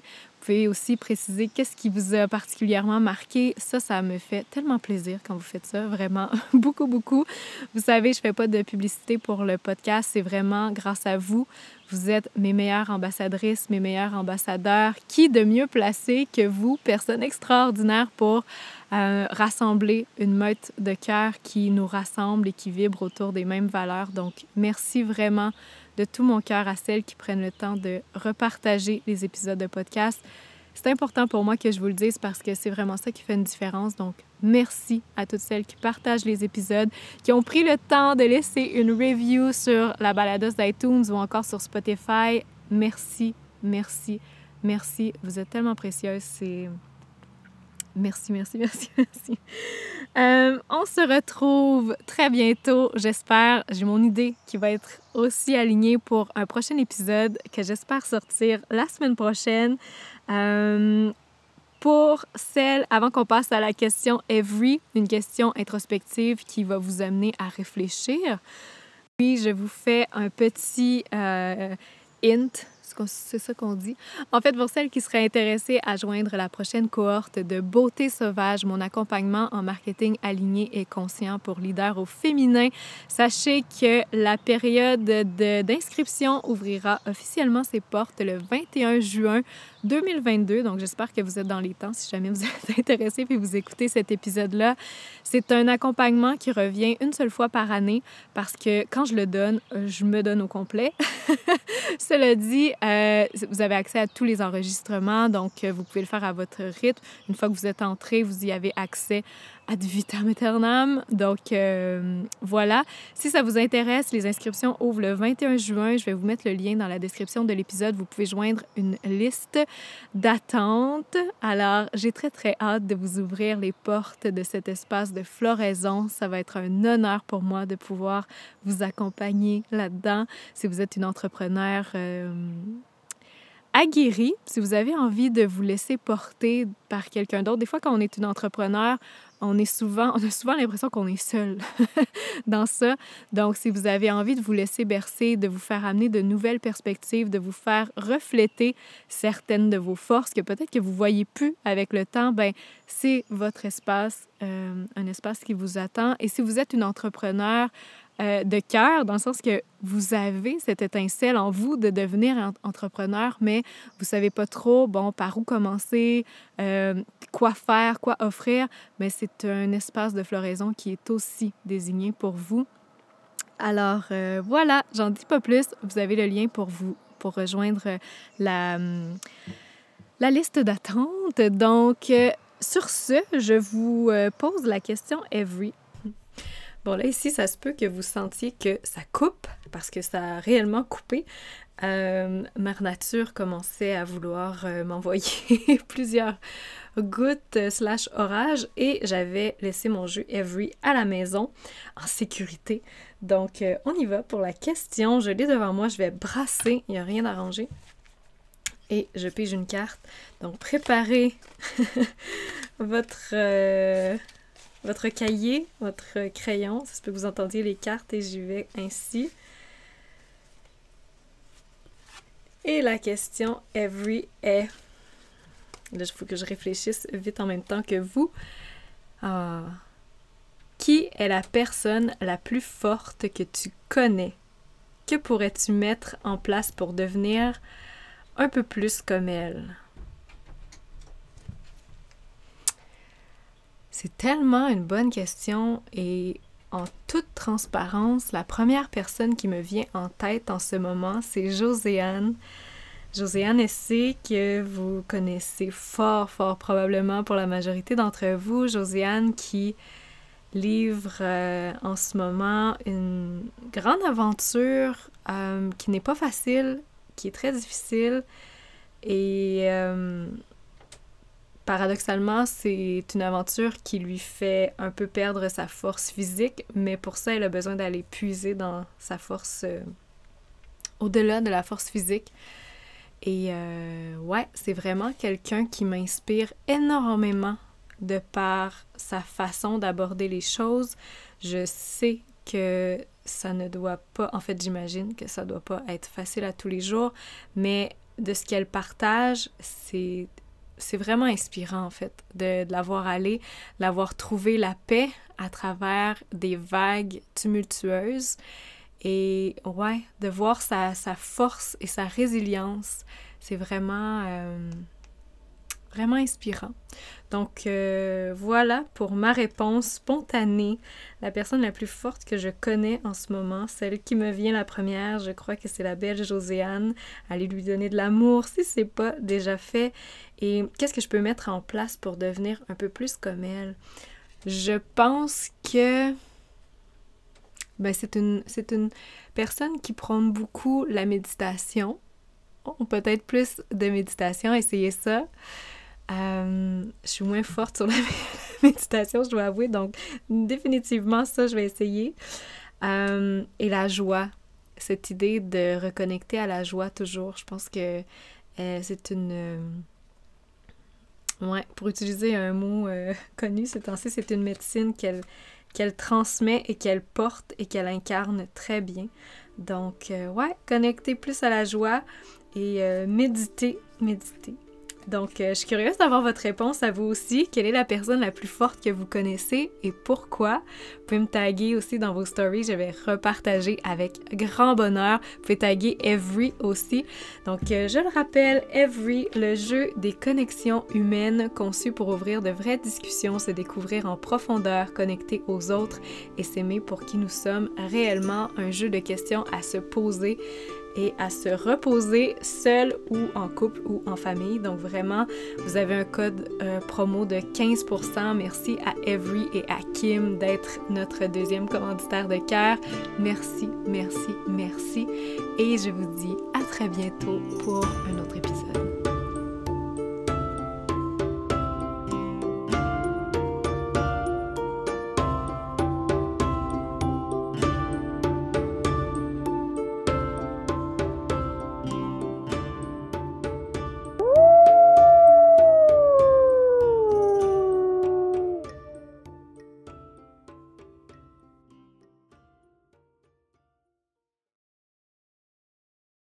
Pouvez aussi préciser qu'est-ce qui vous a particulièrement marqué. Ça, ça me fait tellement plaisir quand vous faites ça, vraiment (laughs) beaucoup, beaucoup. Vous savez, je fais pas de publicité pour le podcast, c'est vraiment grâce à vous. Vous êtes mes meilleures ambassadrices, mes meilleurs ambassadeurs. Qui de mieux placé que vous, personne extraordinaire, pour euh, rassembler une meute de cœur qui nous rassemble et qui vibre autour des mêmes valeurs? Donc, merci vraiment de tout mon cœur à celles qui prennent le temps de repartager les épisodes de podcast. C'est important pour moi que je vous le dise parce que c'est vraiment ça qui fait une différence. Donc, merci à toutes celles qui partagent les épisodes, qui ont pris le temps de laisser une review sur la balados d'iTunes ou encore sur Spotify. Merci, merci, merci. Vous êtes tellement précieuses. C'est Merci, merci, (laughs) merci, merci. Euh, on se retrouve très bientôt, j'espère. J'ai mon idée qui va être aussi alignée pour un prochain épisode que j'espère sortir la semaine prochaine. Euh, pour celle, avant qu'on passe à la question Every, une question introspective qui va vous amener à réfléchir. Puis, je vous fais un petit euh, hint c'est ça qu'on dit. En fait, pour celles qui seraient intéressées à joindre la prochaine cohorte de Beauté sauvage, mon accompagnement en marketing aligné et conscient pour leader au féminin, sachez que la période d'inscription ouvrira officiellement ses portes le 21 juin 2022. Donc, j'espère que vous êtes dans les temps si jamais vous êtes (laughs) intéressé puis vous écoutez cet épisode-là. C'est un accompagnement qui revient une seule fois par année parce que quand je le donne, je me donne au complet. (laughs) Cela dit, euh, vous avez accès à tous les enregistrements, donc euh, vous pouvez le faire à votre rythme. Une fois que vous êtes entré, vous y avez accès ad vitam aeternam. Donc euh, voilà. Si ça vous intéresse, les inscriptions ouvrent le 21 juin. Je vais vous mettre le lien dans la description de l'épisode. Vous pouvez joindre une liste d'attente. Alors, j'ai très très hâte de vous ouvrir les portes de cet espace de floraison. Ça va être un honneur pour moi de pouvoir vous accompagner là-dedans. Si vous êtes une entrepreneur euh, aguerrie, si vous avez envie de vous laisser porter par quelqu'un d'autre, des fois quand on est une entrepreneur, on est souvent, on a souvent l'impression qu'on est seul (laughs) dans ça. Donc, si vous avez envie de vous laisser bercer, de vous faire amener de nouvelles perspectives, de vous faire refléter certaines de vos forces que peut-être que vous voyez plus avec le temps, ben c'est votre espace, euh, un espace qui vous attend. Et si vous êtes une entrepreneur, euh, de cœur, dans le sens que vous avez cette étincelle en vous de devenir entrepreneur, mais vous savez pas trop, bon, par où commencer, euh, quoi faire, quoi offrir, mais c'est un espace de floraison qui est aussi désigné pour vous. Alors euh, voilà, j'en dis pas plus. Vous avez le lien pour vous pour rejoindre la, la liste d'attente. Donc, sur ce, je vous pose la question Every. Bon, là, ici, ça se peut que vous sentiez que ça coupe, parce que ça a réellement coupé. Euh, Mère Nature commençait à vouloir euh, m'envoyer (laughs) plusieurs gouttes euh, slash orage et j'avais laissé mon jeu Every à la maison en sécurité. Donc, euh, on y va pour la question. Je l'ai devant moi, je vais brasser, il n'y a rien d'arrangé. Et je pige une carte. Donc, préparez (laughs) votre votre cahier, votre crayon. Ça se peut que vous entendiez les cartes et j'y vais ainsi. Et la question every est. Là, il faut que je réfléchisse vite en même temps que vous. Ah. Qui est la personne la plus forte que tu connais? Que pourrais-tu mettre en place pour devenir un peu plus comme elle? C'est tellement une bonne question et en toute transparence, la première personne qui me vient en tête en ce moment, c'est Joséanne. Joséanne Essé, que vous connaissez fort, fort probablement pour la majorité d'entre vous. Joséanne qui livre euh, en ce moment une grande aventure euh, qui n'est pas facile, qui est très difficile. Et euh, Paradoxalement, c'est une aventure qui lui fait un peu perdre sa force physique, mais pour ça, elle a besoin d'aller puiser dans sa force euh, au-delà de la force physique. Et euh, ouais, c'est vraiment quelqu'un qui m'inspire énormément de par sa façon d'aborder les choses. Je sais que ça ne doit pas, en fait j'imagine que ça doit pas être facile à tous les jours, mais de ce qu'elle partage, c'est c'est vraiment inspirant en fait de, de la voir aller, l'avoir trouvé la paix à travers des vagues tumultueuses et ouais, de voir sa, sa force et sa résilience, c'est vraiment, euh, vraiment inspirant. Donc euh, voilà pour ma réponse spontanée. La personne la plus forte que je connais en ce moment, celle qui me vient la première, je crois que c'est la belle Joséanne. Allez lui donner de l'amour si c'est pas déjà fait. Et qu'est-ce que je peux mettre en place pour devenir un peu plus comme elle? Je pense que ben, c'est une, une personne qui prône beaucoup la méditation. peut-être plus de méditation, essayez ça. Euh, je suis moins forte sur (laughs) la méditation, je dois avouer, donc définitivement ça, je vais essayer. Euh, et la joie, cette idée de reconnecter à la joie toujours, je pense que euh, c'est une... ouais, pour utiliser un mot (laughs) connu ces temps-ci, c'est une médecine qu'elle transmet et qu'elle porte et qu'elle incarne très bien. Donc, ouais, connecter plus à la joie et méditer, méditer. Donc, euh, je suis curieuse d'avoir votre réponse à vous aussi. Quelle est la personne la plus forte que vous connaissez et pourquoi? Vous pouvez me taguer aussi dans vos stories. Je vais repartager avec grand bonheur. Vous pouvez taguer Every aussi. Donc, euh, je le rappelle, Every, le jeu des connexions humaines conçu pour ouvrir de vraies discussions, se découvrir en profondeur, connecter aux autres et s'aimer pour qui nous sommes. Réellement un jeu de questions à se poser et à se reposer seul ou en couple ou en famille. Donc vraiment, vous avez un code euh, promo de 15%. Merci à Every et à Kim d'être notre deuxième commanditaire de cœur. Merci, merci, merci. Et je vous dis à très bientôt pour un autre épisode.